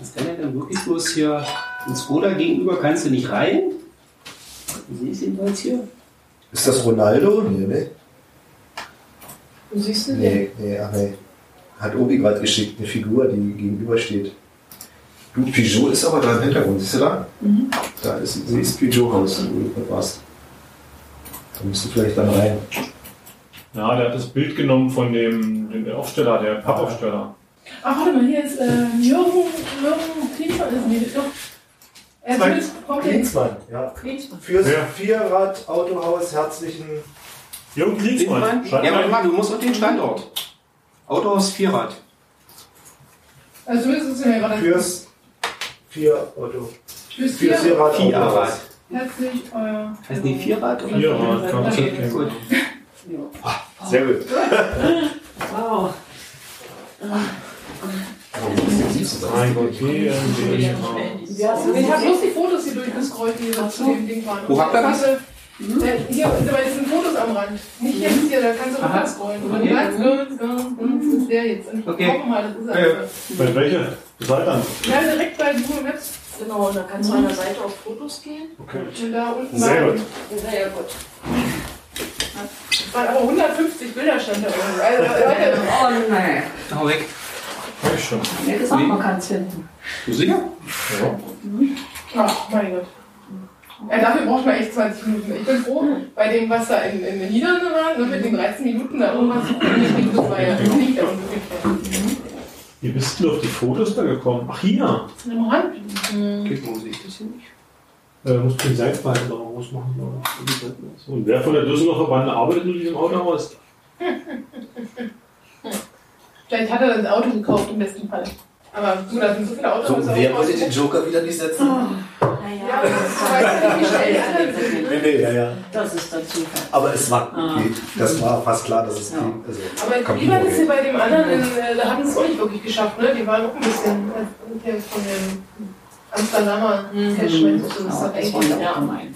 Was kann er denn wirklich bloß hier ins Skoda gegenüber? Kannst du nicht rein? Sehe es jedenfalls hier. Ist das Ronaldo? Nee, ne? Wo siehst du den? Nee, nee, ach nee. Hat Obi gerade geschickt, eine Figur, die gegenübersteht. Du, Peugeot ist aber da im Hintergrund, siehst du da? Da ist, sie ist Peugeot-Haus, wo du warst. Da musst du vielleicht dann rein. Ja, der hat das Bild genommen von dem, dem Aufsteller, der Pappaufsteller. Ach, warte mal, hier ist äh, Jürgen, Jürgen Klinsmann. Ist nee, doch. Er komplett. Klinsmann, ja. Klinsmann. Fürs Ja. Vierrad-Autohaus herzlichen Jürgen Klinsmann. Schreib Ja, mal. warte mal, du musst auf den Standort. Autohaus Vierrad. Also ist es ja gerade. fürs Vier-Auto. Fürs Fürs Vier. Vierrad-Autohaus. Vierrad. Herzlich euer. Heißt die Vierrad? Oder Vierrad, man Okay, sagen. gut. Sehr gut. <laughs> Wow. Ich habe bloß die Fotos hier durchgescrollt, die so zu dem Ding waren. Wo habt ihr das? Hier, es sind Fotos am Rand. Nicht jetzt hier, da kannst du runterscrollen. Und Okay. ganz ist der jetzt. Okay. mal, das ist er. Bei welcher Seite? Ja, direkt bei Google Maps. Genau, und dann kannst du an der Seite auf Fotos gehen. Und da unten Sehr gut. Sehr gut. waren aber 150 Bilder stand da irgendwo. Also, Oh nein. Hau weg. Hab ich schon. Mir gesagt, man kann es finden. Du sicher? ach mein Gott. Ja, dafür braucht man echt 20 Minuten. Ich bin froh, bei dem, was da in, in den Niederlanden war, ne, mit den 13 Minuten da irgendwas zu gucken, das war ja nicht der Unmöglichkeit. Wie bist du auf die Fotos da gekommen? Ach, hier. Am Rand. Okay, wo sehe ich das hier nicht? Äh, muss den Seitbalken noch groß machen, glaube ich. Und wer von der Düsseldorfer Bande arbeitet in diesem Autohaus? <laughs> Vielleicht hat er das Auto gekauft im besten Fall. Aber du, da sind so viele Autos. So, das wer wollte den Joker wieder nicht setzen? Ja, aber du weißt nicht, wie schnell die anderen sind. Nee, nee, ja, ja. Das ist der Zufall. Aber es war, Ah. geht. das war fast klar, dass es Ja. geht. Also, Aber Campino lieber ist hier bei dem anderen, in, äh, da hatten sie es auch nicht wirklich geschafft, ne? Die waren auch ein bisschen von dem Amsterdamer Cashman. Das doch das war eigentlich ja gemein.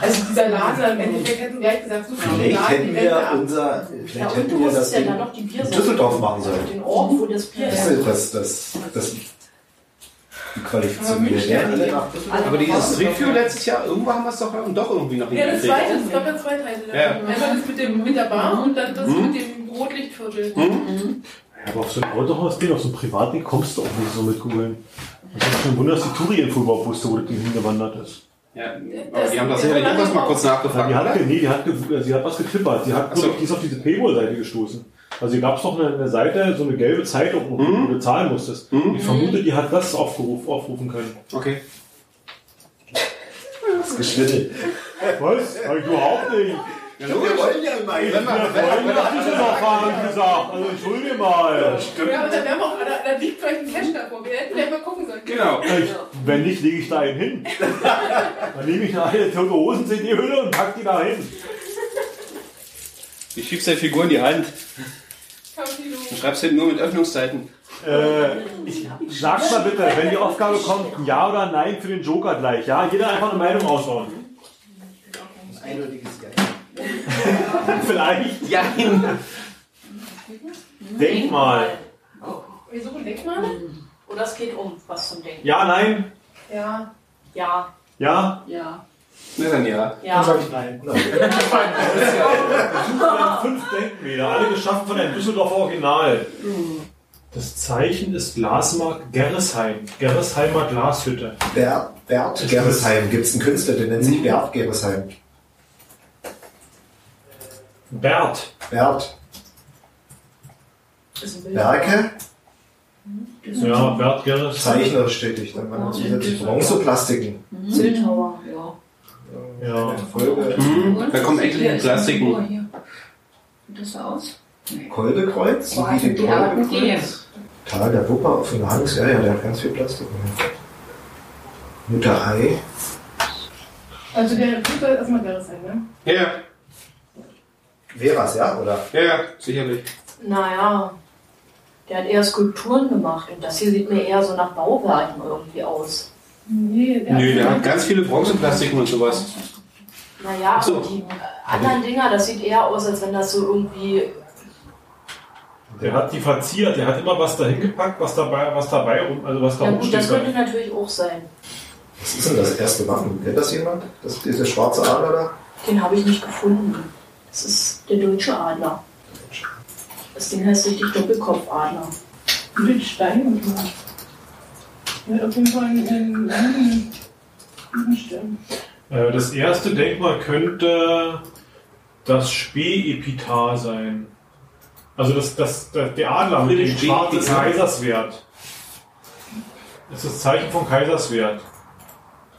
Also dieser Laden, am Endeffekt hätten wir gleich gesagt, so viele Vielleicht Laden, hätten die wir unser, Ja, vielleicht hätten wir das Ding dann noch die in. Düsseldorf machen sollen. Den Ort, wo das Bier Das ist das, das, das, die Wir werden alle. Aber dieses Review letztes Jahr, irgendwo haben wir es doch, doch irgendwie noch Ja, das zweite, es gab ja zwei Teile. Ja. Einmal das mit, dem, mit der Bar und dann das Hm? mit dem Rotlichtviertel. Ja, aber auf so ein Autohaus-Ding, auf so ein Privatding kommst du auch nicht so mit googeln. Das ist schon ein Wunder, dass die Touri-Info überhaupt wusste, wo das Ding hingewandert ist. Ja, aber die haben das sicherlich auch mal kurz nachgefragt, die, hat, nee, die, hat, sie hat was geklippert. Sie hat so. die ist auf diese Paywall-Seite gestoßen. Also hier gab es noch eine, eine Seite, so eine gelbe Zeitung, wo Mhm. du bezahlen musstest. Mhm. Ich vermute, die hat das aufgeruf, aufrufen können. Okay. Das Geschwindel. <laughs> Was? Hab ich überhaupt nicht. Ja, Wir wollen ja immer. Wenn wir, Wir wollen nach Düsseldorf fahren, gesagt. Also entschuldige mal. Ja, und dann, wir auch, da, da liegt vielleicht ein Cash davor. Wir hätten gleich mal gucken sollen. Genau. Ich, wenn nicht, lege ich da einen hin. <laughs> Dann nehme ich eine tote Hosen-CD-Hülle und pack die da hin. Ich schiebst deine Figur in die Hand und schreibst hinten nur mit Öffnungszeiten. Äh, ich, sag's mal bitte, wenn die Aufgabe kommt, ja oder nein für den Joker gleich. Ja, jeder einfach eine Meinung aushauen. Eindeutiges Ja. <laughs> Vielleicht. Ja. Denk mal. Wir suchen Denkmale? Oder es geht um was zum Denken. Ja, nein. Ja. Ja, Ja. Ja. Na dann ja. ja. Dann sag ich nein. <laughs> Fünf Denkmäler, alle geschaffen von einem Düsseldorfer Original. Das Zeichen ist Glasmark Gerresheim. Gerresheimer Glashütte. Bert, Bert Gerresheim. Gibt es einen Künstler, der nennt sich Bert Gerresheim. Bert. Bert. Werke, Ja, Bert Gerresheim. zeichnerisch tätig. Dann waren zusätzlich Bronzeplastiken. Bildhauer, ja. Ja. Folge. Mhm. Da kommen etliche Plastiken. Sieht das so aus? Kolbekreuz. Boah, Wie die. Kolbekreuz. Tal der Wupper auf dem Hans. Ja, ja, der hat ganz viel Plastik. Mutter Ei. Also der ist erstmal Gerresheim, ne? Ja, ja. Veras, ja? Oder? Ja, ja, sicherlich. Naja, der hat eher Skulpturen gemacht und das hier sieht mir eher so nach Bauwerken irgendwie aus. Nee, der Nö, der hat ganz viele Bronzeplastiken und sowas. Naja, so. aber die anderen Dinger, das sieht eher aus, als wenn das so irgendwie. Der hat die verziert, der hat immer was dahin gepackt, was dabei, was dabei rum, also was da Ja gut, das rumsteht. könnte natürlich auch sein. Was ist denn das erste Waffen? Kennt das jemand? Das, dieser schwarze Adler da? Den habe ich nicht gefunden. Das ist der deutsche Adler. Das Ding heißt richtig Doppelkopfadler. Mit Stein und so. Hat auf jeden Fall einen, Stern. Äh, Das erste Denkmal könnte das Spee-Epitar sein. Also das, das, das, der Adler mit dem schwarzen. Kaiserswert. Das ist das Zeichen von Kaiserswert.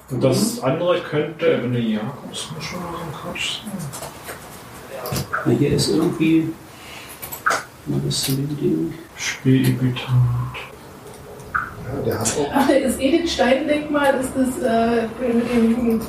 Und das andere könnte, wenn du Jakobs muss schon mal so ein Quatsch sein. Na, hier ist irgendwie. Was ist zu dem Ding? Ja, der hat auch Ach, das Edith Stein-Denkmal ist das äh, mit dem Jugend.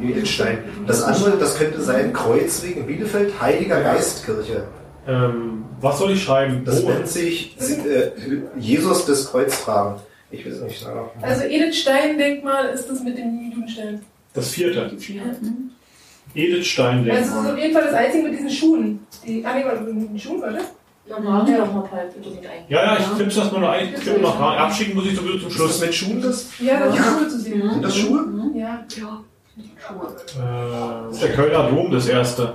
Edelstein. Das andere, das könnte sein Kreuzweg Bielefeld, Heiliger Geistkirche. Ähm, was soll ich schreiben? Das Wo? nennt sich äh, Jesus des Kreuztragen. Ich weiß nicht. sagen. Also Edith Stein-Denkmal ist das mit dem Judenstern. Das vierte. Vierten. Edith Stein Also ist auf jeden Fall das einzige mit diesen Schuhen. Die, ah, nee, mit den Schuhen, bitte ein. Ja, ja, ich tipp's das mal noch ein. Ich tippe noch rein. Abschicken muss ich sowieso zum Ist das Schluss. mit Schuhen das? Ja, da sind Schuhe zu sehen. Sind das Schuhe? Ja. Äh, das ist der Kölner Dom, das erste.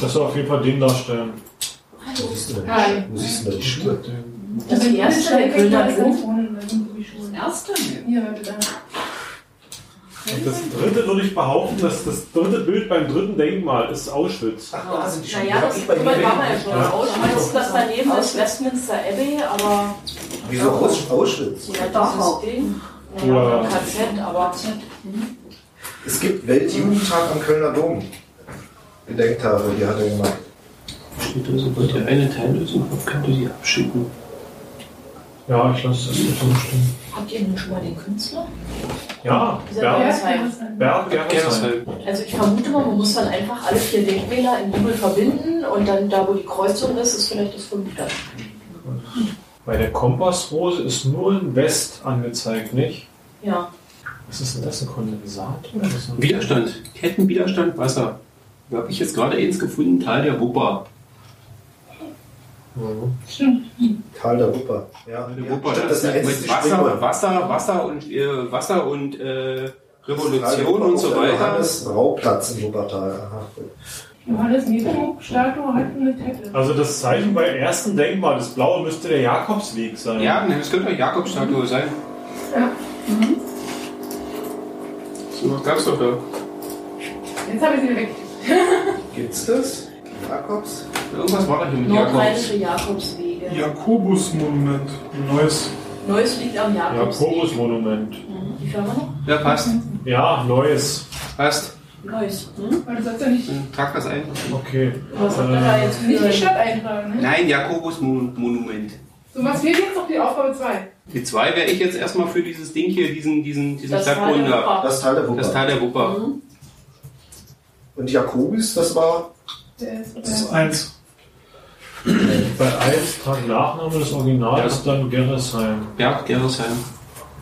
Das soll auf jeden Fall den darstellen. Wo siehst du denn Hi. die, wo siehst du denn die Schuhe? Das Also erste Edith Stein-Denkmal Kölner ist Dom. ganz vorne, da sind so die Schuhe. Erste? Warte, da. Und das dritte würde ich behaupten, dass das dritte Bild beim dritten Denkmal ist Auschwitz. Ach, da sind die Schuhe. Naja, das mir war mal ja schon. Ja. Auschwitz, das daneben ist Westminster Abbey, aber Wieso Aus- Auschwitz? ja, Dachau. Ding. Oder- oder KZ, aber Es gibt Weltjugendtag am Kölner Dom. Gedenktafel, die hat er gemacht. Steht da, sobald ihr eine Teillösung habt, könnt ihr die abschicken. Ja, ich lasse das nicht so stehen. habt ihr nun schon mal den Künstler? Ja, Bernd. Bernd Gerresheim. Also ich vermute mal, man muss dann einfach alle vier Denkmäler in Jubel verbinden und dann da, wo die Kreuzung ist, ist vielleicht das fünfte. Bei der Kompassrose ist nur in West angezeigt, nicht? Ja. Was ist denn das, ein Kondensat? Widerstand. Kettenwiderstand, Wasser. Da habe ich jetzt gerade eins gefunden, Tal der Wupper. Tal der Wupper. Ja, Der ja, Wupper, stimmt, das ist das mit letzte Wasser. Wasser, Wasser und, äh, Wasser und äh, Revolution und so weiter. Johannes Rauplatz im Wuppertal. Johannes Nepomuk-Statue hat eine Kette. Also das Zeichen beim ersten Denkmal, das blaue müsste der Jakobsweg sein. Ja, das könnte doch Jakobsstatue sein. Ja. So was gab's doch da. Jetzt habe ich sie weg. Gibt's das? Jakobs? Irgendwas war da hier mit Jakobs. Nordrheinische Jakobswege. Jakobus-Monument. Ein neues. Neues liegt am Jakobsweg. Jakobus-Monument. Die Firma noch? Ja, passt. Ja, neues. Passt. Neues. Weil du sollst ja nicht. Dann trag das ein. Okay. Was habt ihr da jetzt Nicht die für... Stadt eintragen, ne? Nein, Jakobus-Monument. So, was fehlt jetzt noch die Aufgabe 2? Die zwei wäre ich jetzt erstmal für dieses Ding hier, diesen, diesen, diesen Das Tal der Stadtgründer. Wupper. Das Tal der Wupper. Das Tal der Wupper. Und Jakobis, das war Der ist, Das ist der eins. Bei 1 Tag Nachname des Originals Ja. ist dann Gerresheim. Berg Gerresheim.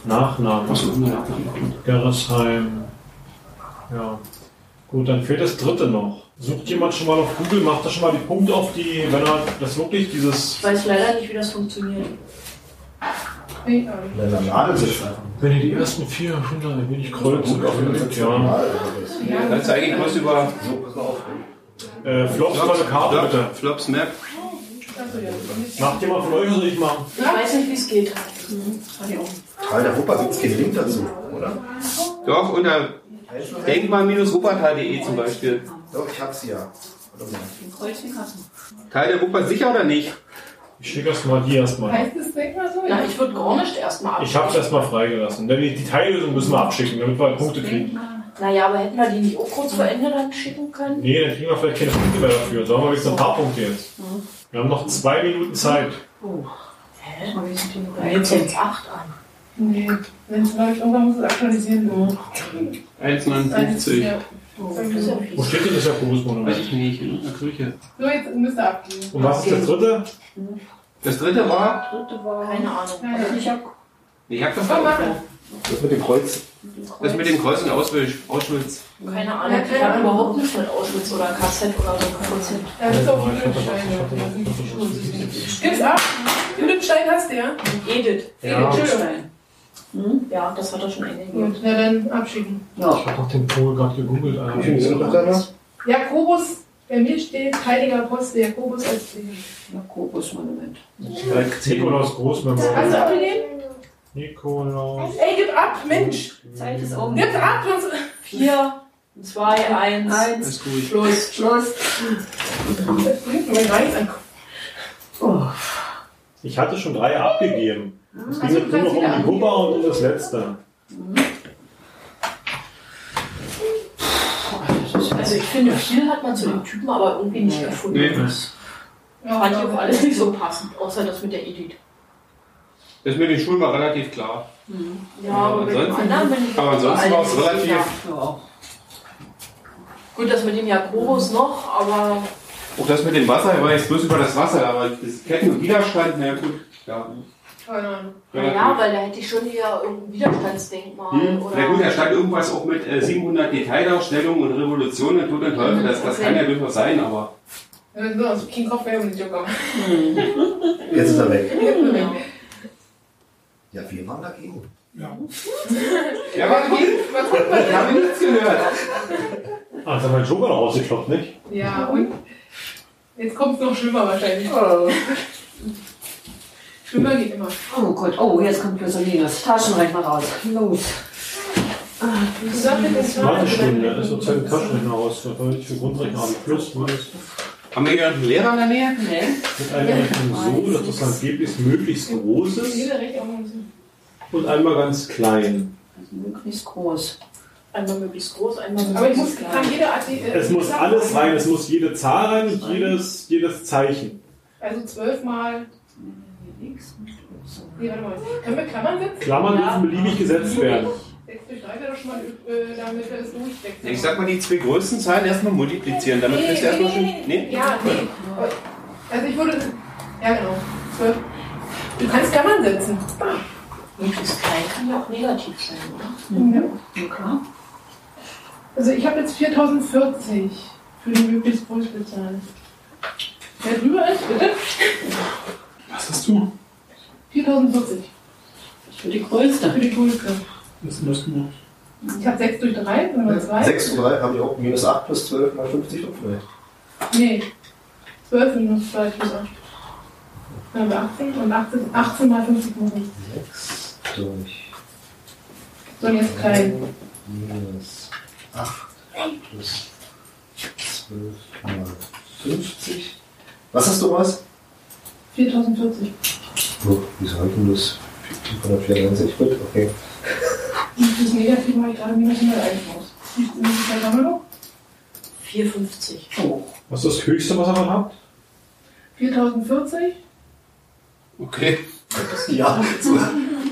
Nachname. Was Nachname? Gerresheim. Ja. Gut, dann fehlt das dritte noch. Sucht jemand schon mal auf Google, macht da schon mal die Punkte auf die, wenn er das wirklich dieses, Ich weiß leider nicht, wie das funktioniert. Nee, Nadel sitzen. wenn ihr die ersten 400 ein wenig kreuzen könnt, ja. ja, Dann zeige ich bloß über So, pass auf. Äh, Flops mal eine Karte bitte. Flop, Flops Map. Ja. Macht jemand von euch, was soll ich machen? Ich weiß nicht, wie es geht. Tal der Wupper gibt's keinen Link dazu, oder? Doch, unter denkmal-wuppertal.de zum Beispiel. Doch, ich hab's mal. Kreuzwegkasten. Teil der Wupper sicher oder nicht? Ich schicke erstmal die erstmal. Heißt das Denkmal so? Na, ich würde gar nicht erstmal ab. Ich habe es erstmal freigelassen. Die, die Teillösung müssen wir abschicken, damit wir Punkte kriegen. Naja, aber hätten wir die nicht auch kurz vor Ende dann schicken können? Nee, dann kriegen wir vielleicht keine Punkte mehr dafür. Sagen wir jetzt ein paar Punkte jetzt. Wir haben noch zwei Minuten Zeit. Hä? Wissen, wie Da jetzt acht an. Nee, wenn es läuft, irgendwann muss es aktualisieren. Mhm. 1,59. Ja. Das ja Wo steht denn das Weiß Jakobus-Monument? ich nicht, in irgendeiner Kirche. So, jetzt müsst ihr abgeben. Und was ist das dritte? Das dritte war, Dritte war. Keine Ahnung. Ja, ja. Ich hab ich hab das. Das mit dem Kreuz. Das mit dem Kreuz in Auschwitz. Auschwitz. Keine Ahnung. Ich habe überhaupt nichts mit Auschwitz oder KZ oder so KZ. Ja, das ist auf Judenstein. Gib's ab. Judenstein hast du, ja? Edith. Ja. Entschuldigung. Ja, das hat er schon eingegeben. Gut, na dann abschicken. Ich habe doch den Pol gerade gegoogelt. Jakobus, bei mir steht Heiliger Apostel Jakobus als. Jakobus-Monument. Nikolaus Großmemorial. Hast du abgegeben? Nikolaus. Ey, gib ab, Mensch! Zeit ist um. Gib ab! sonst- Vier, zwei, eins. Eins. Ist gut. Schluss. Schluss. Das bringt mir gar nichts an. Ich hatte schon drei abgegeben. Es ging jetzt nur noch um die Wupper und um das letzte. Also ich finde, viel hat man zu dem Typen aber irgendwie nicht gefunden. Nee. Ja, Fand ich auch alles nicht so passend, außer das mit der Edith. Das mit den Schulen war relativ klar. Ja, aber mit dem ansonsten- anderen bin ich aber ansonsten war es relativ- Ja. Ja. Gut, das mit dem Jakobus noch, aber Auch das mit dem Wasser, er war jetzt bloß über das Wasser, aber das Ketten- und Widerstand, na gut. Ja. Keine Ahnung. naja, weil da hätte ich schon hier irgendein Widerstandsdenkmal Hm. oder. Na gut, da stand irgendwas auch mit äh, 700 Detaildarstellungen und Revolutionen und Tod und Teufel, das, das Okay. kann ja durchaus sein, aber Ja, so, also King Kopf wäre nicht Joker. Jetzt ist er weg. Ja. Ja, wir waren dagegen. Ja. <laughs> Ja, aber Mal was ich habe nichts gehört. Ah, jetzt haben wir den Joker noch rausgekloppt, nicht? Ja, und? Jetzt kommt es noch schlimmer wahrscheinlich. Schlimmer geht immer. Oh Gott, oh, jetzt kommt Joselines Taschenrechner raus. Los. Du sagst mit den Mathestunde, ist so Zeit Taschenrechner raus. Für Grundrechner habe ich plus, minus. Haben wir hier einen Lehrer in der Nähe? Nee. Mit einer Rechnung so, dass das angeblich möglichst groß ist. Und einmal ganz klein. Also möglichst groß. Einmal möglichst groß, einmal Aber ich möglichst muss, klein. kann jede Artikel. Es muss alles rein, es muss jede Zahl rein jedes, jedes Zeichen. Also zwölfmal. X und so. Nee, warte mal. Können wir Klammern setzen? Klammern Ja. dürfen beliebig gesetzt werden. 6 durch 3 wäre doch schon mal, äh, damit wir es durchwechseln. Ich sag mal, die zwei größten Zahlen erstmal multiplizieren, damit Nee, kriegst du erstmal nee, schon. nee? Ja, nee. Also ich würde. Ja, genau. 12. Du kannst Klammern setzen. Möglichst klein kann ja auch negativ sein, oder? Ja. Ja, klar. Also ich habe jetzt 4040 für die möglichst größte Zahl. Wer drüber ist, bitte? Was hast du? 4040 Für die größte. für die größte. Was ist denn das gemacht? Ich habe 6 durch 3, Nummer 2. 6 und 3 habe ich auch. Minus 8 plus 12 mal 50 und vielleicht. Nee. 12 minus 2 plus 8. Dann haben wir 18 und 18, 18 mal 50 mal 50. 6 durch So, und jetzt klein. minus 8 plus 12 mal 50. Was hast du was? 4040. Oh, wieso habe ich denn das? 594, gut, okay. Und das Negativ mache ich gerade minus 101 raus. Wie viel haben wir noch? 450. Was ist das Höchste, was ihr dann habt? 4040. Okay. <laughs> Ja, so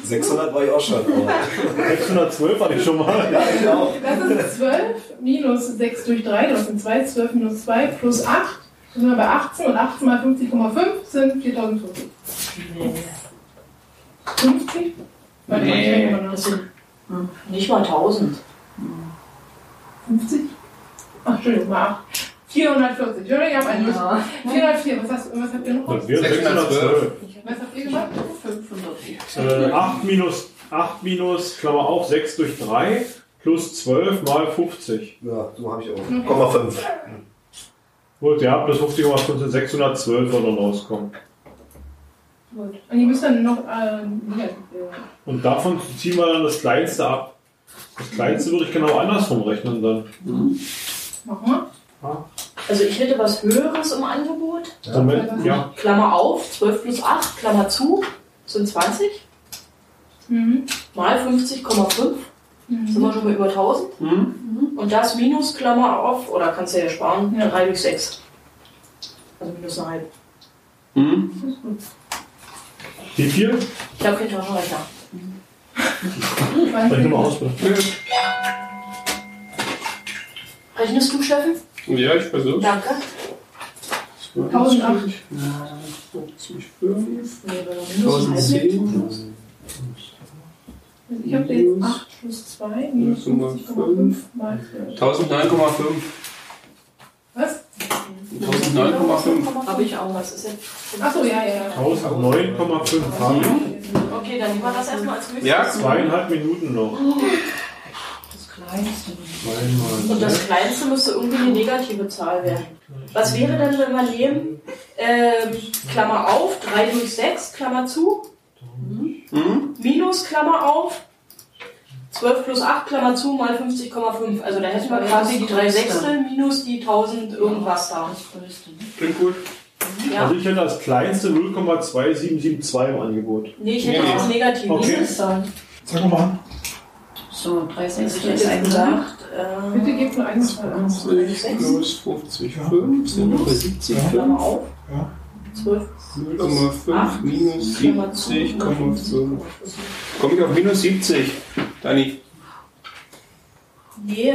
600 war ich auch schon. Aber 612 hatte ich schon mal. ja, auch. Das ist 12 minus 6 durch 3, das sind 2, 12 minus 2 plus 8. Dann sind wir bei 18 und 18 mal 50,5 sind 4040. Nee. 50? Warte, Nee. ich rechne mal nach. Sind nicht mal 1000. 50? Ach, Entschuldigung, mal 8. 440. Entschuldigung, ich habe einen. Ja. 404. Was, hast, was habt ihr noch? Das wäre 612. Was habt ihr gemacht? 500. Äh, 8 minus, 8 minus, Klammer auf, 6 durch 3 plus 12 mal 50. Ja, so habe ich auch. Komma 5. Gut, ja, plus 50 mal 5 sind 612 wird dann rauskommen. Gut. Und die müssen dann noch ähm. Äh, Und davon ziehen wir dann das Kleinste ab. Das Kleinste würde ich genau andersrum rechnen dann. Mhm. Machen wir. Ja. Also ich hätte was Höheres im Angebot. Damit, ja. Klammer auf, 12 plus 8, Klammer zu, sind 20. Mhm. Mal 50,5. Mhm. Sind wir schon mal über 1000. Mhm. mhm. Und das minus Klammer auf, oder kannst du ja sparen, ja. 3 durch 6. Also minus eine halbe. Mhm. Das ist gut. D4? Ich glaube, ich auch schon weiter. Soll ich mal ausprobieren? Rechnest du, Steffen? Ja, ich versuche. Danke. 1008. 1010. Ich habe den 8 plus 2 minus 50,5 1009,5. Was? 1009,5. Habe ich auch. Was ist jetzt? Achso, ja, ja, ja. 1009,5 haben wir. Okay, dann nehmen wir das erstmal als höchstes. Ja. Zweieinhalb Minuten noch. Das kleinste. Zweimal. Und das kleinste müsste irgendwie eine negative Zahl werden. Was wäre denn, wenn wir nehmen, ähm, Klammer auf, 3 durch 6, Klammer zu, Mhm. minus Klammer auf, 12 plus 8, Klammer zu, mal 50,5. Also da hätten wir quasi die 3 Sechstel minus die 1000 irgendwas da. Ne? Klingt gut. Ja. Also ich hätte das kleinste 0,2772 im Angebot. Nee, ich hätte Nee. das negativ. Okay. Minuszahl. Sag mal an. So, 3 Also ich Sechstel hätte ist ein gesagt, äh, Bitte gebt nur eine Zahl an. 20 plus 50, 5 sind wir bei 70, Klammer auf, Ja. 12 0,5 minus 70,5. Komme ich auf minus 70. Dani. Nee.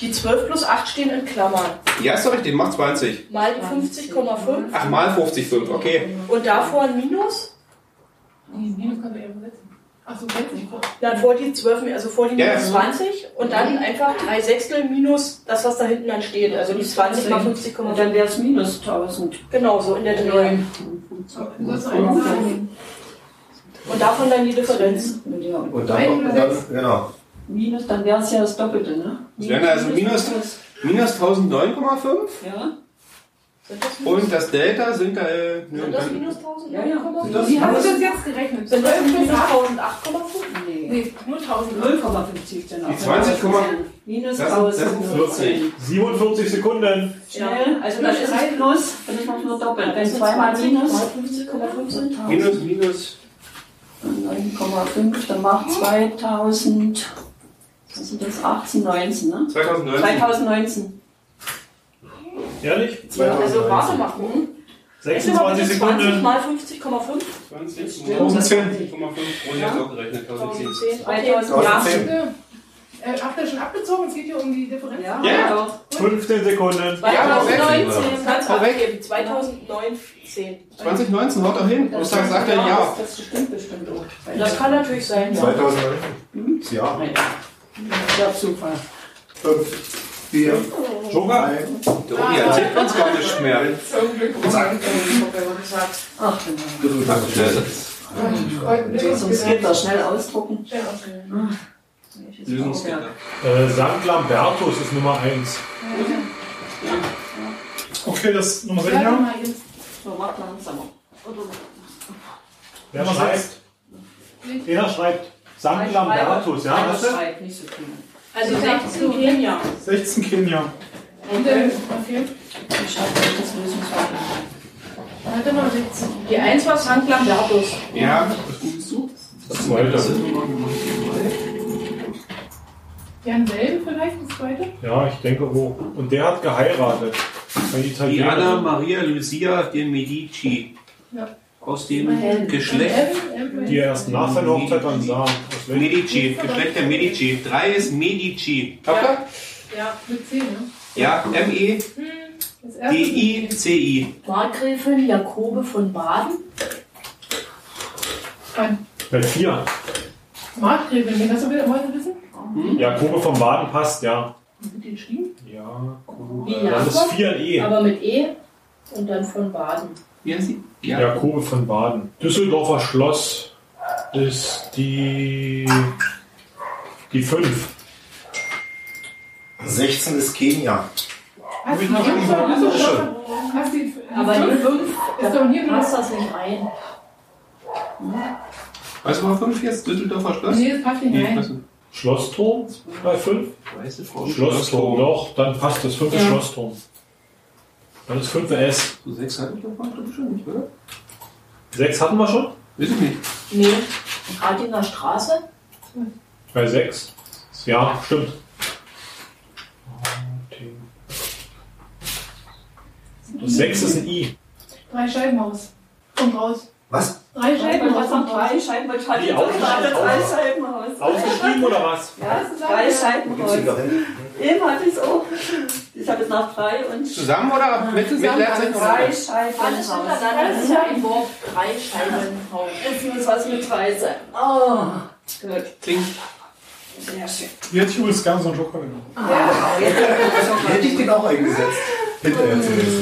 Die 12 plus 8 stehen in Klammern. Ja, ist doch richtig, mach 20. Mal die 50,5 Ach, mal 50,5, okay. und davor ein Minus. Nee, Minus kannst du eher übersetzen. Achso. Dann vor die 12, also vor die Ja, minus ja. 20 und dann einfach 3 Sechstel minus das, was da hinten dann steht. Also die 20 mal Und dann 50,5. wäre es minus 1000. Genau, so in der Dreh. Du sollst nur eine Zahl nehmen. Und davon dann die Differenz. Ja. Und dann, und dann genau. Minus, dann wäre es ja das Doppelte, ne? Das wären also minus, minus 1009,5 Ja. Das und das Delta sind da. Äh, sind das minus 1000? Ja, ja. Das- Wie hast du das jetzt gerechnet? Sind das 12 plus minus 8? 1008,5? Nee. Nee, nur 1000. 0,50 denn auch. Die 20, Minus das sind- das sind 1040. 47 Sekunden. Schnell, also dann ist es plus, dann ist es nur doppelt. Wenn zweimal minus, Mal 50,5 sind 1000. minus, minus. dann 9,5, dann macht 2000, was sind das, 18, 19, ne? 2019. 2019. Ehrlich? Ja, also warte mal. Hm? 26 20 Sekunden. mal 50,5. 20, 1010. 10,5, Ronny hat auch gerechnet, 1010. 2000, ja. 1010. Äh, habt ihr schon abgezogen? Es geht hier um die Differenz. Ja, Ja. doch. 15 Sekunden. 2019, kannst du Korrekt. abgeben. 2019. 2019, haut doch hin. Gustav sagt er ja. Das, das stimmt bestimmt auch. Das kann natürlich sein, ja. 2009. Ja. Ja, Zufall. 5, 4, Joker? 3, Der Ronny erzählt uns gar nicht mehr. Ach, genau. Sonst geht das schnell ausdrucken. Lösungsgitter. Äh, St. Lambertus ist Nummer 1. Okay, das Nummer Ja, 6 ja. mal jetzt. So, mach langsamer. Wer schreibt? Wer schreibt? St. Lambertus, ja? Einer schreibt, nicht so viel. Also 16 Kenia. 16 Kenia. Und dann, okay. Ich euch das Lösungsverfahren. Warte mal, 16. Die 1 war St. Lambertus. Ja, was googelst du? Das zweite. Jan Selben vielleicht, das zweite? Ja, ich denke auch. Und der hat geheiratet. Ein Italiener. Diana Maria Lucia de Medici. Ja. Aus dem Geschlecht Die er erst nach seiner Hochzeit dann sah. Medici. Geschlecht der Medici. 3 ist Medici. Ja, mit C, ne? Ja, Das erste M-E-D-I-C-I. Markgräfin Jakobe von Baden. Wann? Bei vier. Markgräfin, wen hast du wieder wollen wissen? Jakobe vom Baden passt, ja. Mit den geschrieben? Jakobe. Wie Dann ist Jakob? 4 ein E. Aber mit E und dann von Baden. Wie heißt sie? Ja. Jakobe von Baden. Düsseldorfer Schloss ist die. die 5. 16 ist Kenia. Hast du die Info? Hast du schon? Hast du die Aber die 5 Ist doch hier passt das nicht rein. Was war 5 jetzt? Düsseldorfer Schloss? Nee, das passt nicht Nee, rein. Schlossturm bei 5? Weiße Frau. Schlossturm, doch, dann passt das 5 ist Ja. Schlossturm. Dann ist 5 S. So 6 hatten wir ich schon nicht, oder? 6 hatten wir schon? Weiß ich nicht. Nee. Ratinger Straße. Bei 6? Ja, stimmt. Das 6 ist ein I. Drei Scheibenhaus. Kommt raus. Was? Drei Scheibenhaus. kommt raus. Scheiben, ich hatte Die drei Scheibenhaus. Ausgeschrieben oder was? Ja, drei Scheibenhaus. Eben hatte ich es auch. Ich habe es nach drei und Zusammen oder mit, mit Zusammen, Leerzeichen? drei Alles Scheibenhaus. Das ist ja ein Wort. Drei Scheibenhaus. Jetzt muss was mit drei sein. Oh, gut. Klingt. Sehr schön. Hätte ich übrigens gerne so einen Joker genommen. Hätte ich den auch eingesetzt. Hinterher zumindest.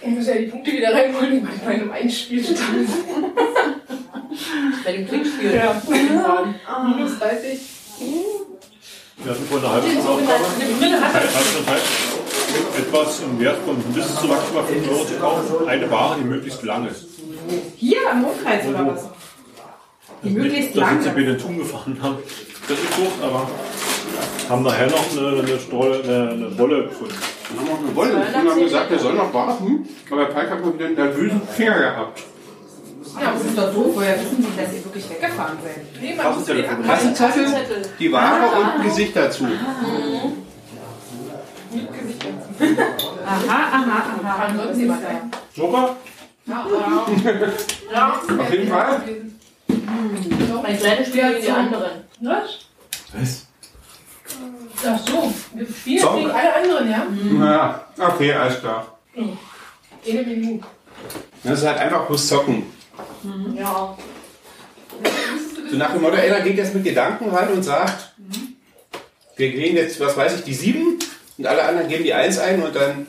Ich muss ja die Punkte wieder reinholen, die bei meinem Einspiel standen. <laughs> Bei dem Klickspiel. Ja. Minus 30. Wir hatten vor einer halben Stunde. Etwas im Wert von bis zu maximal 5 Euro zu kaufen. Eine Ware, die möglichst lang ist. Hier im Umkreis oder was? Die möglichst Da sind sie den Tun gefahren haben. Das ist gut, aber haben nachher noch eine, eine, Strolle, eine, eine Wolle gefunden. Dann haben wir auch eine Wolle gefunden, haben gesagt, wir sollen noch warten. Aber Pike hat mal wieder einen nervösen Finger gehabt. Ja, das ist doch doof. Woher wissen Sie, dass ihr wirklich weggefahren seid? Nee, man muss Kassentelefon. Kassenzettel, die Ware und ein Gesicht dazu. Aha, aha, aha. Ansonsten jemand sein. Joker? Ja, ja. Auf jeden Fall. Mein kleines Spiel wie die anderen. Was? Was? Ach so, wir spielen Song. gegen alle anderen, ja? Ja, okay, alles klar. Jede Minute. Das ist halt einfach bloß zocken. Ja. So nach dem Motto, einer geht jetzt mit Gedanken ran und sagt, wir kriegen jetzt, was weiß ich, die 7 und alle anderen geben die 1 ein und dann,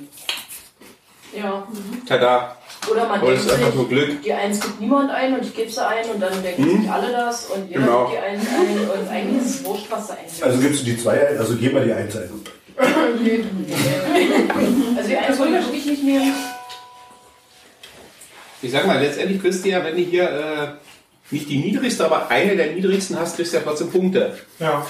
Ja. tada. Oder man denkt ist einfach nur Glück. die Eins gibt niemand ein und ich gebe sie ein und dann denken Hm. sich alle das und jeder Genau. gibt die Eins ein und eigentlich ist es wurscht, was sie eingeben. Also gibst du die zwei ein, also gib mal die eins ein. <laughs> Also die Eins würde ich nicht nehmen. Ich sag mal, letztendlich kriegst du ja, wenn du hier äh, nicht die niedrigste, aber eine der niedrigsten hast, kriegst du ja trotzdem Punkte. Ja.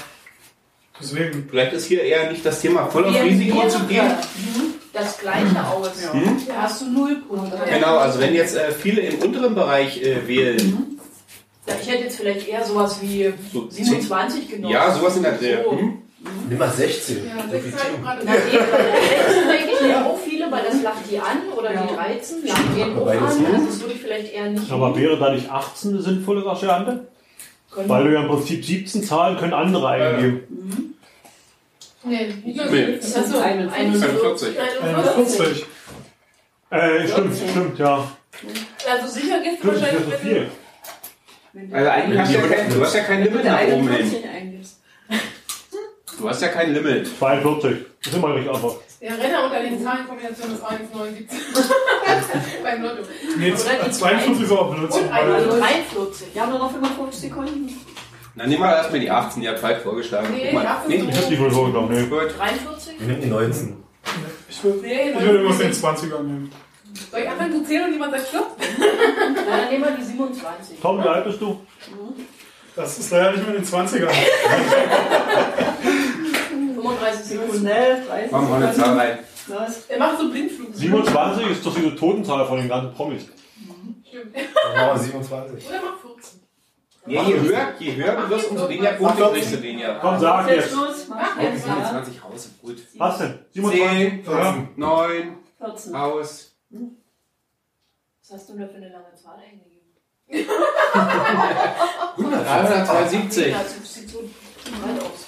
Deswegen. Vielleicht ist hier eher nicht das Thema voll auf Risiko zu gehen. Mhm. Das gleiche aus. Hm? Da hast du null Punkte. Genau, also wenn jetzt äh, viele im unteren Bereich äh, wählen, Ja, ich hätte jetzt vielleicht eher sowas wie So 27 genommen. Ja, sowas in der Dreh. So. Hm? Nimm mal 16. Ja, 6 habe ich gerade Na, eben, bei der 16 denke ich mir auch viele, weil das lacht die an oder die 13 lachen den Beides an. Also das würde ich vielleicht eher nicht. Aber wäre da nicht 18 eine sinnvolle Variante? Weil du ja im Prinzip 17 Zahlen können andere eingeben. Nee, nicht nur Nee. Das ist so 41. 41. 41. Äh, stimmt, stimmt, ja. Also sicher geht es wahrscheinlich so wenn du- viel. Also eigentlich hast du ja kein, du hast ja kein Limit nach oben hin. Du hast ja kein Limit. 42. Das ist immer recht einfach. Der Renner unter den Zahlenkombinationen ist 1, 9, 17. Beim Lotto. Nee, Oder die 42 ist aber Blödsinn. Und weil- Also 43. Wir haben nur noch 55 Sekunden. Dann nehmen wir erstmal die 18, die hat Falk vorgeschlagen. Nee, mal. die 18 Nee, Ich hab die wohl vorgenommen, ne? gut. 43? Wir nehmen die 19. Ich würde Nee, ich würd immer den 20er nehmen. Soll ich anfangen zu zählen und jemand sagt Stopp? Na, dann nehmen wir die 27. Tom, wie alt bist du? Das ist leider nicht mehr in den 20ern. <laughs> 35 Sekunden. Schnell, 30 Komm, eine Zahl rein. Los. Er macht so Blindflug. 27 ist doch diese Totenzahl von den ganzen Promis. Stimmt. Dann 27. Oder mach 14. Nee, je höher, je höher du wirst, umso weniger gut kriegst du weniger. Komm, sag jetzt. jetzt. Los, mach jetzt. 27 raus, gut. Was denn? 27, 10, 14, 9, 14. aus. Was hast du denn für eine lange Zahl eingegeben? 100, 172. 172.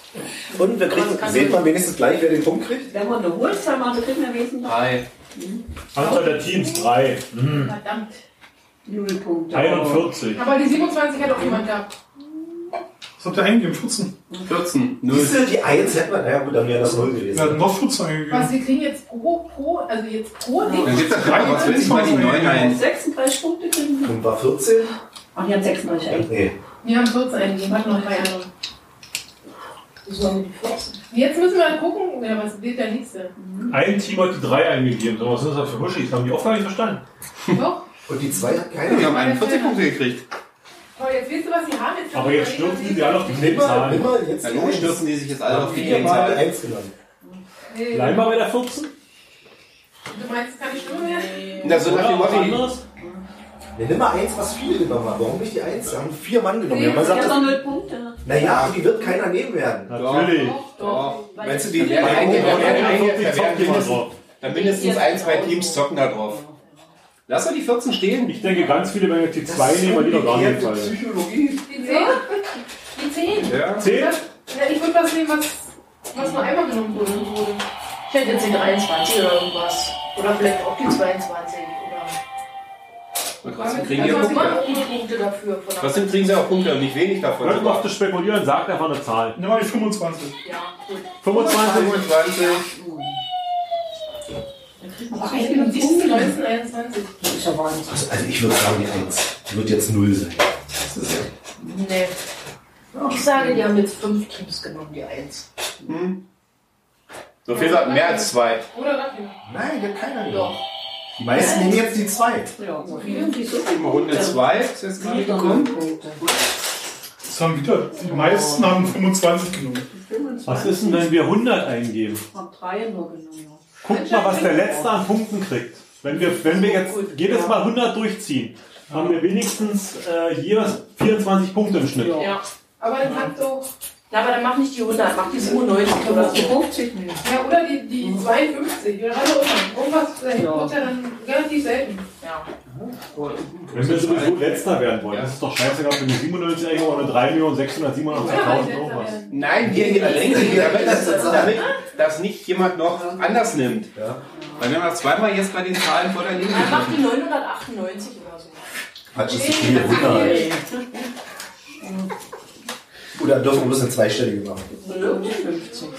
Und wir kriegen, sehen wir wenigstens gleich, wer den Punkt kriegt? Wenn wir eine Hohlzahl machen, kriegen wir wenigstens noch 3. Anzahl der Teams 3. Mhm. Verdammt. null Punkte. 41. Aber die 27 hat auch jemand gehabt. Was habt ihr eingegeben? 14. 14. 0. Siehst du, die 1 hätten wir, naja gut, dann wäre das 0 Wir gewesen. hatten noch 14 Was, eingegeben. wir kriegen jetzt pro, pro, also jetzt pro Ding. Dann gibt's das drei, was will ich mal die 9 ein? 36 Punkte kriegen wir. Und war 14? Ach, die haben 36 eigentlich. Nee. Wir haben 14 eingegeben, hat noch drei andere. Wieso haben wir die 14? Jetzt müssen wir gucken, ja, was wird der nächste? Ein Team hat die 3 eingegeben. So, was sind das für Wuschis? Haben die auch gar nicht verstanden. Doch. Und die 2 hat Die keine. haben 41 Punkte gekriegt. Aber jetzt weißt du, was sie haben. Jetzt Aber jetzt stürzen die alle auf die die logisch 1. stürzen die sich jetzt alle auf die die Gegenzahl. 1 genommen. Bleiben wir bei der 14? Du meinst, es kann nicht stimmen werden? Na, so nach dem was Motto, Wir nehmen mal 1, was viele genommen haben. Warum nicht die 1? Wir haben vier Mann genommen. Nee, Ich das- habe noch null Punkte. naja, die wird keiner nehmen werden. Natürlich. Doch. Weil Meinst du, die werden Bei einige, da werden einige, 41 da zockt werden jemand mindestens, ein, zwei Teams zocken da drauf. Lass doch die 14 stehen. Ich denke, ganz viele werden jetzt die 2 nehmen, weil die noch gar nicht fallen. Psychologie. Die 10? Die 10? Ja. 10? Ja, ich würde was nehmen, was, was nur einmal genommen wurde. Ich hätte jetzt die 23 oder irgendwas. Oder vielleicht auch die 22. Trotzdem kriegen die Also, auch was Punkte. machen die Punkte dafür. Der Trotzdem kriegen sie auch Punkte und nicht wenig davon. Hört mal auf zu spekulieren, sagt einfach eine Zahl. Nimm mal die 25. Ja, gut. 25? 25. Ach, ich bin um 17, 19, 21. Das ist ja Wahnsinn. Also, also ich würde sagen, die 1. Die wird jetzt 0 sein. Nee. Ich sage, die haben jetzt fünf Teams genommen, die 1. Hm. So viel sagt mehr als zwei. Oder Raffin. Nein, die hat keiner Doch. Die meisten nehmen jetzt die 2. Ja, so viele, die so Mal Runde 2 ist jetzt gerade gekommen. Punkte. Das haben wieder, die meisten haben 25 genommen. 25. Was ist denn, wenn wir 100 eingeben? Ich habe drei nur genommen. Guckt mal, was der Letzte an Punkten kriegt. Wenn wir, wenn wir jetzt jedes Mal 100 durchziehen, haben wir wenigstens äh, jeweils 24 Punkte im Schnitt. Ja. Aber dann kannst du, Na, aber dann mach nicht die 100, mach die 97 Da oder du so. 50 nehmen. ja, oder die, die 52, oder was immer. Irgendwas dahin Ja. kommt ja dann relativ selten. Ja. Wenn wir sowieso Letzter werden wollen, das ist doch scheißegal, ob wir eine 97 eingeben oder eine 3.687.000 irgendwas. Nein, hier in der Länge, damit das, damit das nicht jemand noch anders nimmt. Ja. Weil wenn wir zweimal jetzt bei den Zahlen vor der Linie Dann mach die 998 oder so. Quatsch, ist zu viel. 100. Oder dürfen wir bloß eine zweistellige machen. 50.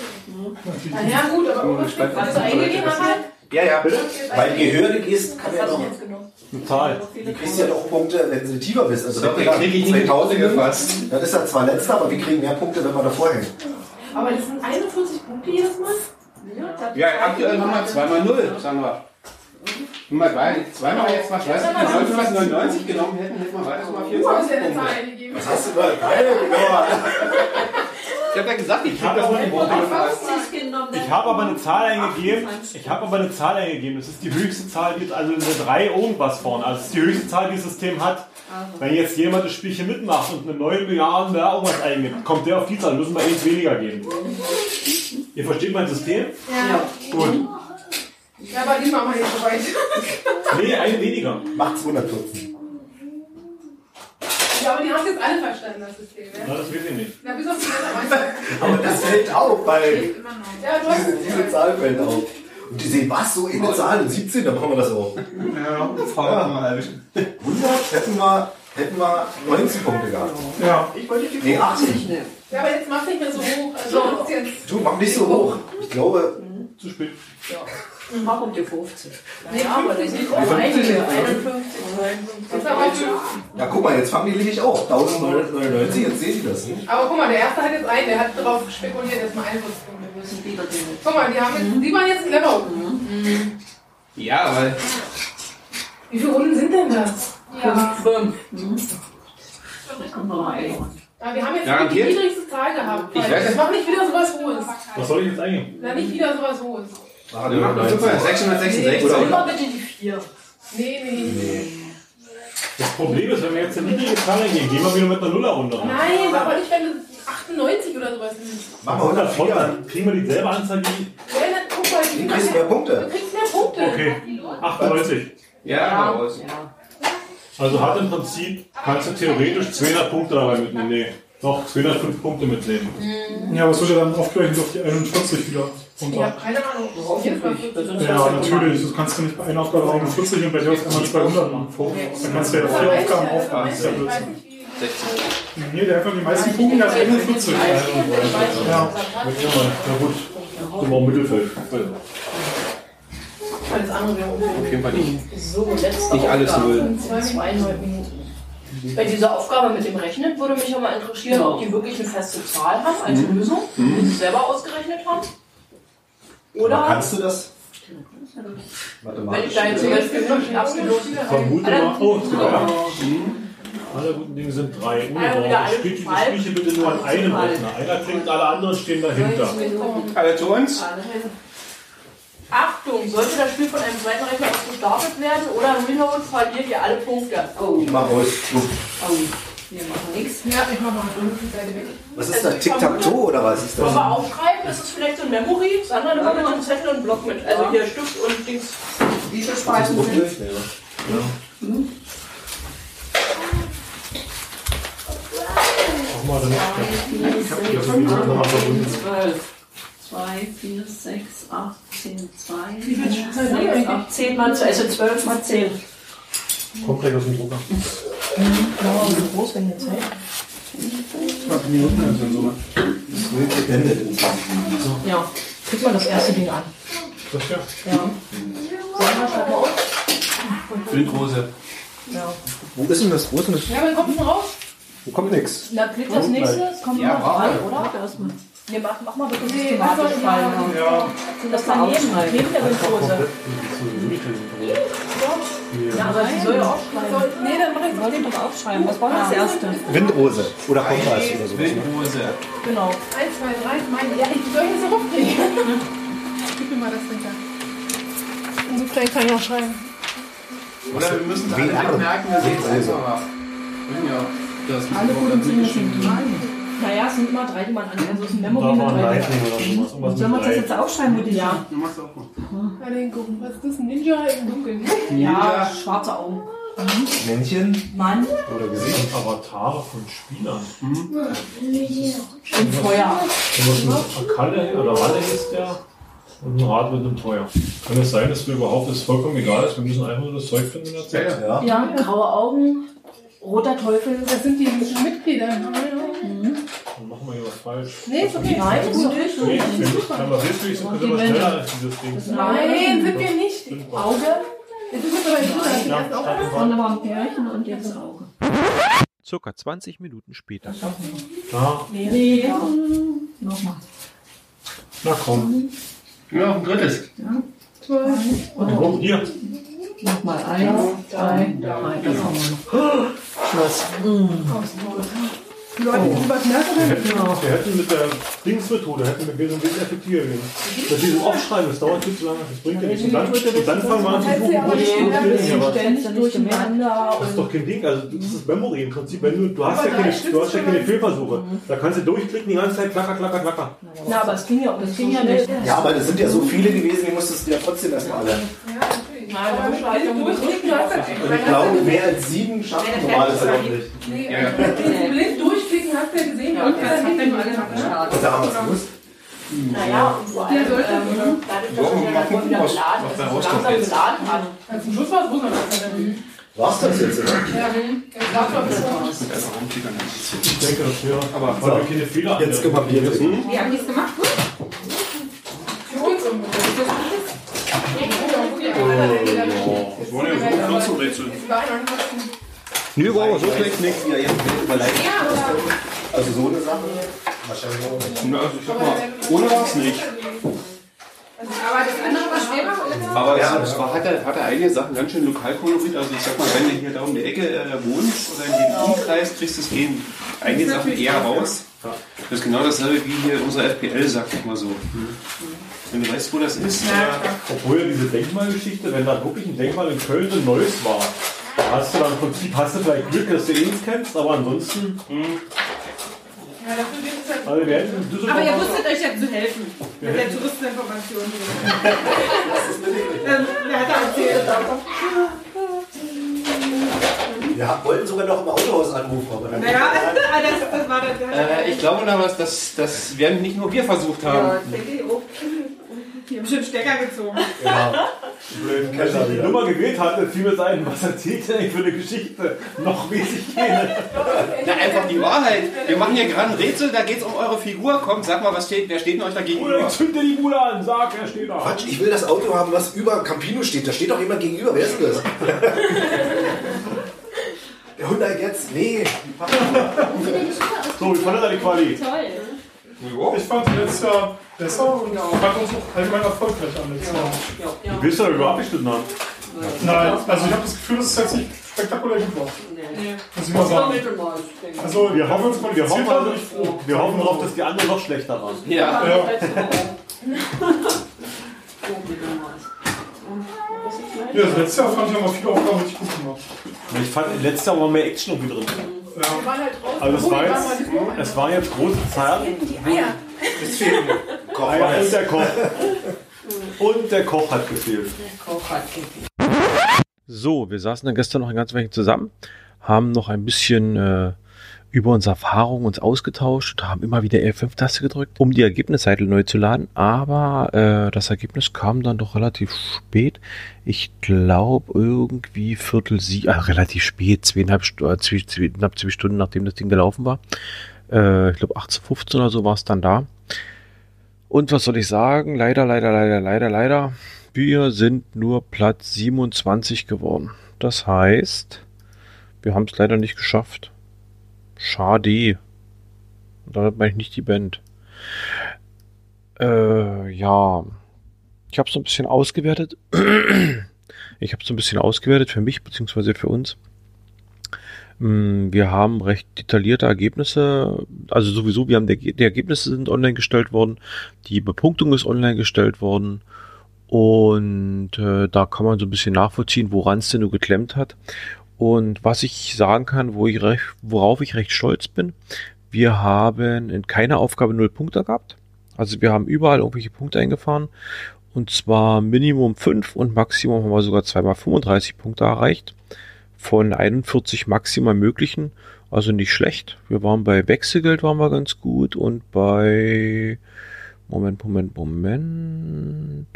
Na ja, gut, aber was hast du eingegeben, aber Ja, ja. Weil je höher du gehst, kann ja noch. Zahl. Du kriegst ja noch Punkte, wenn du tiefer bist. Also So, wenn den du krieg ich nicht in die 2000 Hose gefasst. Dann ist er zwar letzter, aber wir kriegen mehr Punkte, wenn wir davor hängen. Aber das sind 41 Punkte jedes Mal? Ja, aktuell haben wir zweimal 0, sagen wir. Wenn wir drei- zweimal jetzt was, weiß ich nicht, 1999 genommen hätten, hätten wir weiter mal Du hast 24 ja eine Punkte. Was hast du da? Geil, genau. Ich hab ja gesagt, ich hab habe. 50 genommen. Ich habe aber eine Zahl eingegeben. Ich habe aber eine Zahl eingegeben. Das ist die höchste Zahl, die also eine 3 irgendwas vorne. Also das ist die höchste Zahl, die das System hat. Wenn jetzt jemand das Spielchen mitmacht und eine 9 Milliarden da irgendwas eingibt, kommt der auf die Zahl. Müssen wir eins weniger geben. Ihr versteht mein System? Ja. Gut. Ja, aber die machen wir nicht so weit. Nee, ein weniger. Macht 214. Ja, aber die haben es jetzt alle verstanden, das System. Na, Ja? das weiß ich nicht. Na, bis auf die Leute. Aber das fällt auf, weil Ja, du hast diese, diese Zahl fällt auf. Und die sehen, was, so eine Zahl in 17, dann machen wir das auch. Ja, Frau ja. mal erwischen. 100 hätten wir, hätten wir 19 Punkte gehabt. Ja. Ich wollte die Nee, 80. nehmen. Ja, aber jetzt mach nicht mehr so hoch. Also, du jetzt. Mach nicht so hoch. Ich glaube, Zu spät. Mach um die 50. Nee, Ja, aber das 50 sind nicht. auch einige. 51, 51. Jetzt aber fünf. ja guck mal, jetzt fangen die nämlich auch. 1999, jetzt sehen die das. Aber guck mal, der erste hat jetzt einen, der hat darauf spekuliert, dass man Wir müssen wieder den. Guck mal, die haben jetzt, die waren jetzt clever. Ja, aber Wie viele Runden sind denn das? Ja. Fünf. Mhm. Ja, wir haben jetzt die Garantiert? niedrigste Zahl gehabt. Ich weiß Jetzt mach nicht wieder sowas Hohes. Was soll ich jetzt eingeben? Na, nicht wieder sowas Hohes. Ah, wir machen super. 666. Oder- Immer bitte die vier. Nee, nee, nee. Das Problem ist, wenn wir jetzt eine niedrige Zahl eingeben, gehen wir wieder mit einer Nuller runter. Nein, aber nicht, wenn du 98 oder sowas nimmst. Machen wir 104. Dann kriegen wir dieselbe Anzahl wie Ja, dann guck mal, Du kriegst mehr Du Punkte. kriegst mehr Punkte. Okay, 98. Ja, raus. Also hat im Prinzip, kannst du theoretisch 200 Punkte dabei mitnehmen. Nee, doch 205 Punkte mitnehmen. Ja, was wird ja dann aufgerechnet auf die 41 wieder Ich habe keine Ahnung. Jetzt mal 40. Ja, natürlich. Das kannst du nicht bei einer Aufgabe 41 und bei der auf einmal 200 machen. Dann kannst du ja vier Aufgaben aufgaben. Das ist ja Blödsinn. nicht, wie. 60. Nee, der hat die meisten Punkte als 41. Ja. Gut, wir im Mittelfeld. Alles andere wäre. Auf jeden Fall nicht. So, letzte Nicht alles null. Zweieinhalb Minuten. Bei dieser Aufgabe mit dem Rechnen würde mich aber interessieren, ob die wirklich eine feste Zahl haben als Lösung, die sie selber ausgerechnet haben. Aber Oder kannst du das? wenn ich da jetzt zum Beispiel absolut Vermute mal, oh, ja. Alle guten Dinge sind drei. Spielt die. Spielchen bitte nur an einem Rechner. Einer klingt, alle anderen stehen dahinter. Alle zu uns. Achtung, sollte das Spiel von einem zweiten Rechner aus gestartet werden oder Reload, verliert ihr alle Punkte. Oh, Mach aus. oh. Wir machen nichts. Ja, ich mach mal die Seite weg. Was ist das? Tic-Tac-Toe oder was ist Wollen das? wir aufschreiben? Ist es vielleicht so ein Memory? Sandra, nimm mal mit einem Zettel und einen Block mit. Also hier Stift und Dings. Wie viele Spalten sind es? Mach mal dann Ich habe hier sowieso nochmal verbunden. 12. 2, 4, 6, 8, 10, 2, Wie viel 6, Zeit haben wir eigentlich? 8, 10 mal 2, also 12 mal 10. Kommt gleich aus dem Drucker. Ja, wie groß wenn jetzt, hey? 20 Minuten ist in Summe. Das wird beendet. Ja, kriegt man das erste Ding an. Das ja. Ja. Mal auf. Blindhose. Ja. Wo ist denn das? Wo ist denn das? Ja, aber kommt schon raus. Wo kommt nix? Na, klick das nächste, es kommt Ja, drei, wir. oder? Erstmal. Nee, mach, mach mal bitte Nee, systematisch was soll- fallen. ja. Ja, Sind das daneben, neben der Windhose? Ja, aber sie soll ja aufschreiben. Nee, dann mach ich Wollte doch aufschreiben. Was war das erste? Windrose oder Kompass oder so. Blindhose. Genau. 1, 2, 3, meine. Ja, ich soll nicht so rumkriegen. Gib mir mal das Ding da. Und so klein kann ich auch schreiben. Oder wir müssen alle merken, wir sehen es einfacher. Ja, das Alle guten Dinge sind drei. Naja, es sind immer drei, die man an. Also es ist ein Memory mit drei. Lightning oder sowas. Irgendwas Sollen wir mit das jetzt aufschreiben, Mutti? Ja. Du machst auch mal. Mal den gucken. Was ist das? Ein Ninja im Dunkeln? Ja, schwarze Augen. Männchen Mann oder Gesicht? Avatare von Spielern. im Feuer. Irgendwas mit Akalle oder Walle ist der. Und ein Rad mit einem Teuer. Kann es sein, dass wir überhaupt, das vollkommen egal ist, wir müssen einfach nur das Zeug finden in der Zeit? Ja. Ja, graue Augen, roter Teufel. Das sind die Mitglieder. Dann wir was falsch. Nee, ist okay. Nein, ist gut. Nee, ich finde, aber hilfreich sind wir immer schneller als dieses Ding. Nein, sind wir nicht. Auge. Aber Ja, Aufgabe. Und dann war ein Pärchen und jetzt ein Auge. Circa 20 Minuten später. Ja, Nee. Nochmal. na komm. Ja, ein drittes. Und guck, hier. Nochmal eins, zwei, drei. Das haben wir noch. Schluss. Die Leute, die merken, Wir hätten, wir hätten mit der Dingsmethode hätten wir ein bisschen effektiver gewesen. Mit diesem Aufschreiben, das dauert viel zu lange, das bringt ja nichts. Und dann, und dann fangen wir an zu suchen, wo die was. ständig durcheinander Das ist doch kein Ding, also das ist Memory im Prinzip. Wenn du, du hast ja keine, du hast ja keine Fehlversuche. Da kannst du durchklicken die ganze Zeit, klacker, klacker, klacker. Na, aber es ging ja, das ging ja nicht. Ja, aber es sind ja so viele gewesen, die musstest du ja trotzdem erstmal alle. Ja, hast du Und ich glaube, mehr als sieben schaffen normales ja nicht. Nee, mit diesem blind durchklicken hast du ja gesehen. Und das hat dann alle gestartet. Und da haben wir es gewusst. Naja, und vor allem, Ja, ähm, dadurch, dass er ja man davon wieder was- beladen was ist, so langsam jetzt? beladen hat. Also zum Schluss war es wunderbar. War's das jetzt, oder? Ja, ich glaube schon. Ich denke, das wäre, aber wir keine Fehler Jetzt trinken. Wie haben die es gemacht? Gut? Für uns ungefähr. Das waren ja so Pflanzenrätsel. Nö, war aber so schlecht nicht. Ja, jetzt wird überlegt. Also so eine Sache. Wahrscheinlich auch nicht. Na, also ich sag mal, ohne war es nicht. Aber das andere war schwerer, oder? Aber Ja, es, war, hat, er, hat er einige Sachen ganz schön Lokalkolorit. Also ich sag mal, wenn du hier da um die Ecke äh, wohnst oder in dem Umkreis, kriegst du es gehen einige Sachen eher raus. Das ist genau dasselbe wie hier unser FPL, sag ich mal so. Wenn du weißt, wo das ist, äh, Obwohl ja diese Denkmalgeschichte, wenn da wirklich ein Denkmal in Köln ein neues war, da hast du dann im Prinzip, hast du vielleicht Glück, dass du eh nichts kennst, aber ansonsten, Ja, dafür wird es halt. also wir hätten Aber ihr wusstet euch ja zu helfen. Mit der Touristeninformation. ähm, wer hat da erzählt? Wir wollten sogar noch im Autohaus anrufen, aber dann. Naja, <laughs> <laughs> das, das war der. äh, ich glaube aber, dass das werden nicht nur wir versucht Ja, haben. denke ich auch. Die haben schon Stecker gezogen. Ja. blöden Als ich die Nummer gewählt hatte, fiel mir ein, was erzählt der eigentlich für eine Geschichte? Noch ich keine. Na, einfach die Wahrheit. Wir machen hier gerade ein Rätsel, da geht es um eure Figur. Kommt, sag mal, was steht, wer steht denn euch da Oder gegenüber? ich zünde die Bude an, sag, er steht da. Quatsch, ich will das Auto haben, was über Campino steht. Da steht doch jemand gegenüber. Wer ist denn das? <laughs> Der Hyundai jetzt? Nee. So, wie fandet ihr die Quali? Toll. Ich fand letztes Jahr besser und ich fand uns auch allgemein erfolgreich am letzten Jahr. Du bist ja überhaupt nicht haben. Nein, also ich habe das Gefühl, dass es jetzt nicht spektakulär gut war. Muss ich mal sagen. Also Wir hoffen, uns wir hoffen, also, wir hoffen darauf, dass die anderen noch schlechter waren. Ja. Ja. Ja, <laughs> das letzte Jahr fand ich aber viele Aufgaben richtig gut gemacht. Ich fand, letztes Jahr war mehr Action irgendwie drin. Wir waren halt draußen. Also es war jetzt, es war jetzt große Zeit. Die Eier. Es fehlt mir. Koch ja, und der Koch. <laughs> Und der Koch hat gefehlt. So, wir saßen dann gestern noch ein ganzes Weilchen zusammen, haben noch ein bisschen äh, über unsere Erfahrungen uns ausgetauscht und haben immer wieder F5-Taste gedrückt, um die Ergebnisseite neu zu laden. Aber äh, das Ergebnis kam dann doch relativ spät. Ich glaube irgendwie Viertel sie, ah, relativ spät, zweieinhalb, äh, zwei, zwei, knapp zwei Stunden nachdem das Ding gelaufen war. Äh, ich glaube 18.15 oder so war es dann da. Und was soll ich sagen? Leider, leider, leider, leider, leider. Wir sind nur Platz 27 geworden. Das heißt, wir haben es leider nicht geschafft. Schade. Und damit meine ich nicht die Band. Äh, ja. Ich habe so ein bisschen ausgewertet. <clears throat> Ich habe so ein bisschen ausgewertet für mich beziehungsweise für uns. Mm, Wir haben recht detaillierte Ergebnisse. Also sowieso, wir haben die, die Ergebnisse sind online gestellt worden. Die Bepunktung ist online gestellt worden. Und äh, da kann man so ein bisschen nachvollziehen, woran es denn nur geklemmt hat. Und was ich sagen kann, wo ich recht, worauf ich recht stolz bin, wir haben in keiner Aufgabe null Punkte gehabt. Also wir haben überall irgendwelche Punkte eingefahren. Und zwar Minimum 5 und Maximum haben wir sogar zweimal 35 Punkte erreicht. Von 41 maximal möglichen. Also nicht schlecht. Wir waren bei Wechselgeld waren wir ganz gut und bei Moment, Moment, Moment.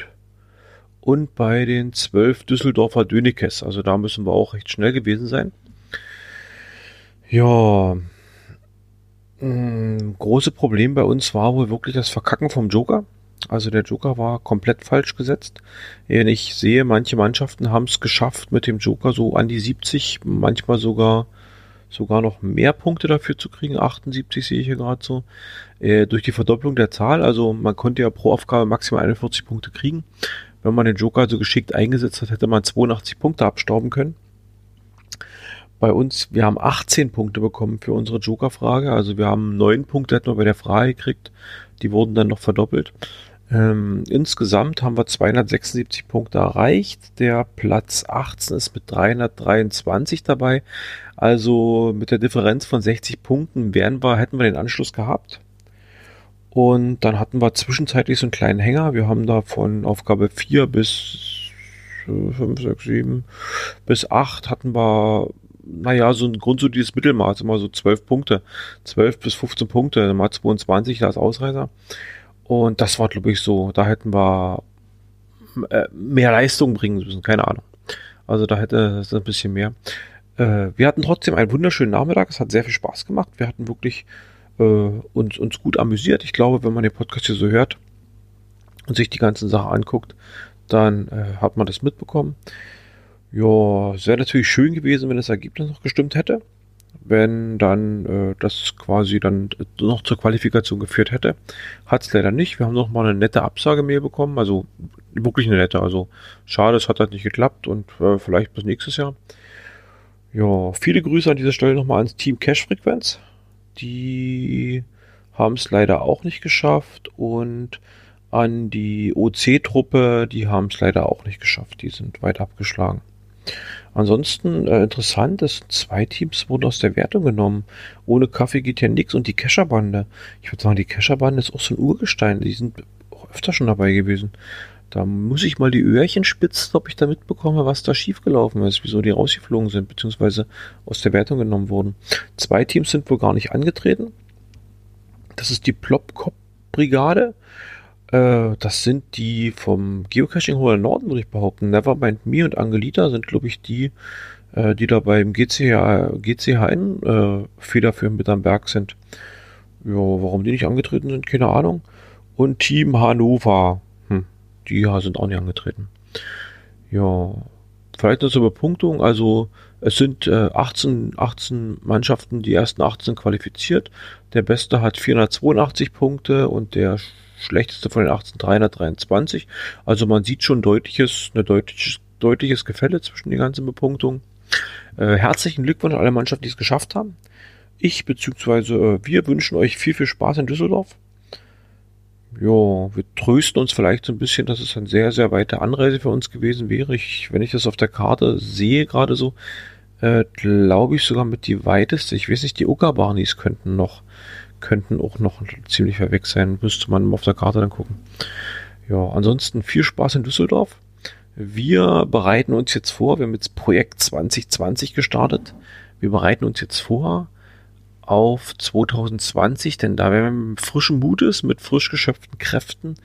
Und bei den 12 Düsseldorfer Dönekes. Also da müssen wir auch recht schnell gewesen sein. Ja. Mm, große Problem bei uns war wohl wirklich das Verkacken vom Joker. Also der Joker war komplett falsch gesetzt. Ich sehe, manche Mannschaften haben es geschafft, mit dem Joker so an die 70, manchmal sogar sogar noch mehr Punkte dafür zu kriegen. 78 sehe ich hier gerade so. Äh, durch die Verdopplung der Zahl. Also man konnte ja pro Aufgabe maximal 41 Punkte kriegen. Wenn man den Joker so geschickt eingesetzt hat, hätte man 82 Punkte abstauben können. bei uns, wir haben 18 Punkte bekommen für unsere Joker-Frage. Also wir haben neun Punkte hätten wir bei der Frage gekriegt. Die wurden dann noch verdoppelt. Ähm, insgesamt haben wir 276 Punkte erreicht. Der Platz 18 ist mit 323 dabei. Also mit der Differenz von 60 Punkten wären wir, hätten wir den Anschluss gehabt. Und dann hatten wir zwischenzeitlich so einen kleinen Hänger. Wir haben da von Aufgabe 4 bis 5, 6, 7 bis 8 hatten wir, naja, so ein grundsolides Mittelmaß, immer so 12 Punkte. 12 bis 15 Punkte, mal 22 als Ausreißer. Und das war, glaube ich, so, da hätten wir äh, mehr Leistung bringen müssen, keine Ahnung. Also da hätte es ein bisschen mehr. Äh, wir hatten trotzdem einen wunderschönen Nachmittag, es hat sehr viel Spaß gemacht. Wir hatten wirklich äh, uns, uns gut amüsiert. Ich glaube, wenn man den Podcast hier so hört und sich die ganzen Sachen anguckt, dann äh, hat man das mitbekommen. Ja, es wäre natürlich schön gewesen, wenn das Ergebnis noch gestimmt hätte. Wenn dann äh, das quasi dann noch zur Qualifikation geführt hätte. Hat es leider nicht. Wir haben noch mal eine nette Absagemail bekommen. Also wirklich eine nette. Also schade, es hat halt nicht geklappt und äh, vielleicht bis nächstes Jahr. Ja, viele Grüße an dieser Stelle nochmal ans Team Cash Frequenz. Die haben es leider auch nicht geschafft und an die OC-Truppe, die haben es leider auch nicht geschafft. Die sind weit abgeschlagen. Ansonsten äh, interessant, dass zwei Teams wurden aus der Wertung genommen. Ohne Kaffee geht ja nichts. Und die Kescherbande. Ich würde sagen, die Kescherbande ist auch so ein Urgestein. Die sind auch öfter schon dabei gewesen. Da muss ich mal die Öhrchen spitzen, ob ich da mitbekomme, was da schiefgelaufen ist, wieso die rausgeflogen sind, beziehungsweise aus der Wertung genommen wurden. Zwei Teams sind wohl gar nicht angetreten. Das ist die Plopkop-Brigade. Äh, das sind die vom Geocaching Hoher Norden, würde ich behaupten. Nevermind Me und Angelita sind, glaube ich, die, äh, die da beim GCH, GCHN äh, federführend mit am Berg sind. Ja, warum die nicht angetreten sind, keine Ahnung. Und Team Hannover die sind auch nicht angetreten. Ja, vielleicht noch zur Überpunktung. Also es sind äh, 18, 18 Mannschaften, die ersten 18 qualifiziert. Der Beste hat 482 Punkte und der schlechteste von den 18 323. Also man sieht schon deutliches, eine deutliches, deutliches Gefälle zwischen den ganzen Bepunktungen. Äh, herzlichen Glückwunsch an alle Mannschaften, die es geschafft haben. Ich bzw. Äh, wir wünschen euch viel, viel Spaß in Düsseldorf ja, wir trösten uns vielleicht so ein bisschen, dass es eine sehr, sehr weite Anreise für uns gewesen wäre. Ich, wenn ich das auf der Karte sehe, gerade so, äh, glaube ich sogar mit die weiteste. Ich weiß nicht, die Uckerbarnis könnten noch, könnten auch noch ziemlich weit weg sein. Müsste man auf der Karte dann gucken. Ja, ansonsten viel Spaß in Düsseldorf. Wir bereiten uns jetzt vor, wir haben jetzt Projekt 2020 gestartet. Wir bereiten uns jetzt vor, auf 2020, denn da werden wir mit frischem Mutes, mit frisch geschöpften Kräften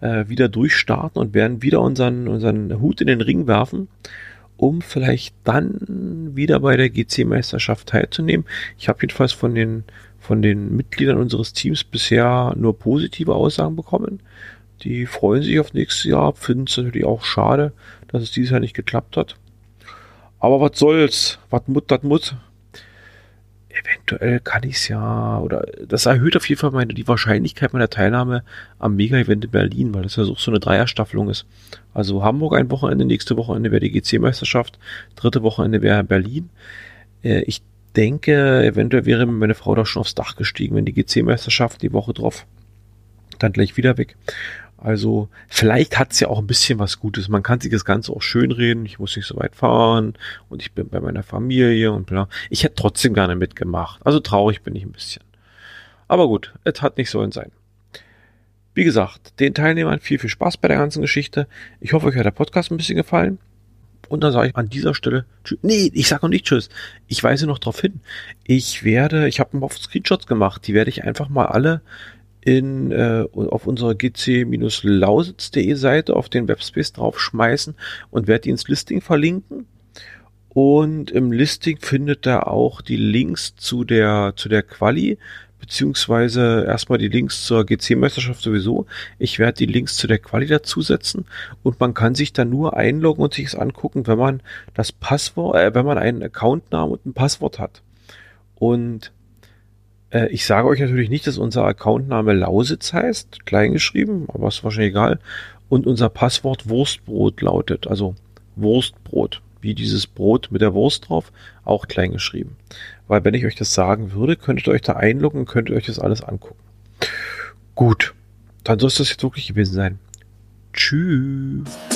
äh, wieder durchstarten und werden wieder unseren, unseren Hut in den Ring werfen, um vielleicht dann wieder bei der GC-Meisterschaft teilzunehmen. Ich habe jedenfalls von den, von den Mitgliedern unseres Teams bisher nur positive Aussagen bekommen. Die freuen sich auf nächstes Jahr, finden es natürlich auch schade, dass es dieses Jahr nicht geklappt hat. Aber was soll's? Was mut, das muss eventuell kann ich es ja, oder das erhöht auf jeden Fall meine, die Wahrscheinlichkeit meiner Teilnahme am Mega-Event in Berlin, weil das ja so eine Dreierstaffelung ist. Also Hamburg ein Wochenende, nächste Wochenende wäre die GC-Meisterschaft, dritte Wochenende wäre Berlin. Äh, ich denke, eventuell wäre meine Frau da schon aufs Dach gestiegen, wenn die GC-Meisterschaft die Woche drauf dann gleich wieder weg. Also vielleicht hat es ja auch ein bisschen was Gutes. Man kann sich das Ganze auch schön reden. Ich muss nicht so weit fahren und ich bin bei meiner Familie und bla. Ich hätte trotzdem gerne mitgemacht. Also traurig bin ich ein bisschen. Aber gut, es hat nicht sollen sein. Wie gesagt, den Teilnehmern viel, viel Spaß bei der ganzen Geschichte. Ich hoffe, euch hat der Podcast ein bisschen gefallen. Und dann sage ich an dieser Stelle tschüss. Nee, ich sage noch nicht tschüss. Ich weise noch darauf hin. Ich werde, ich habe ein paar Screenshots gemacht. Die werde ich einfach mal alle in, äh, auf unserer gc-lausitz.de Seite auf den Webspace draufschmeißen und werde ins Listing verlinken. Und im Listing findet er auch die Links zu der, zu der Quali, beziehungsweise erstmal die Links zur GC-Meisterschaft sowieso. Ich werde die Links zu der Quali dazusetzen und man kann sich dann nur einloggen und sich es angucken, wenn man das Passwort, äh, wenn man einen Accountnamen und ein Passwort hat. Und äh, ich sage euch natürlich nicht, dass unser Accountname Lausitz heißt, kleingeschrieben, aber ist wahrscheinlich egal. Und unser Passwort Wurstbrot lautet, also Wurstbrot, wie dieses Brot mit der Wurst drauf, auch klein geschrieben. Weil wenn ich euch das sagen würde, könntet ihr euch da einloggen und könntet euch das alles angucken. Gut, dann soll es das jetzt wirklich gewesen sein. Tschüss.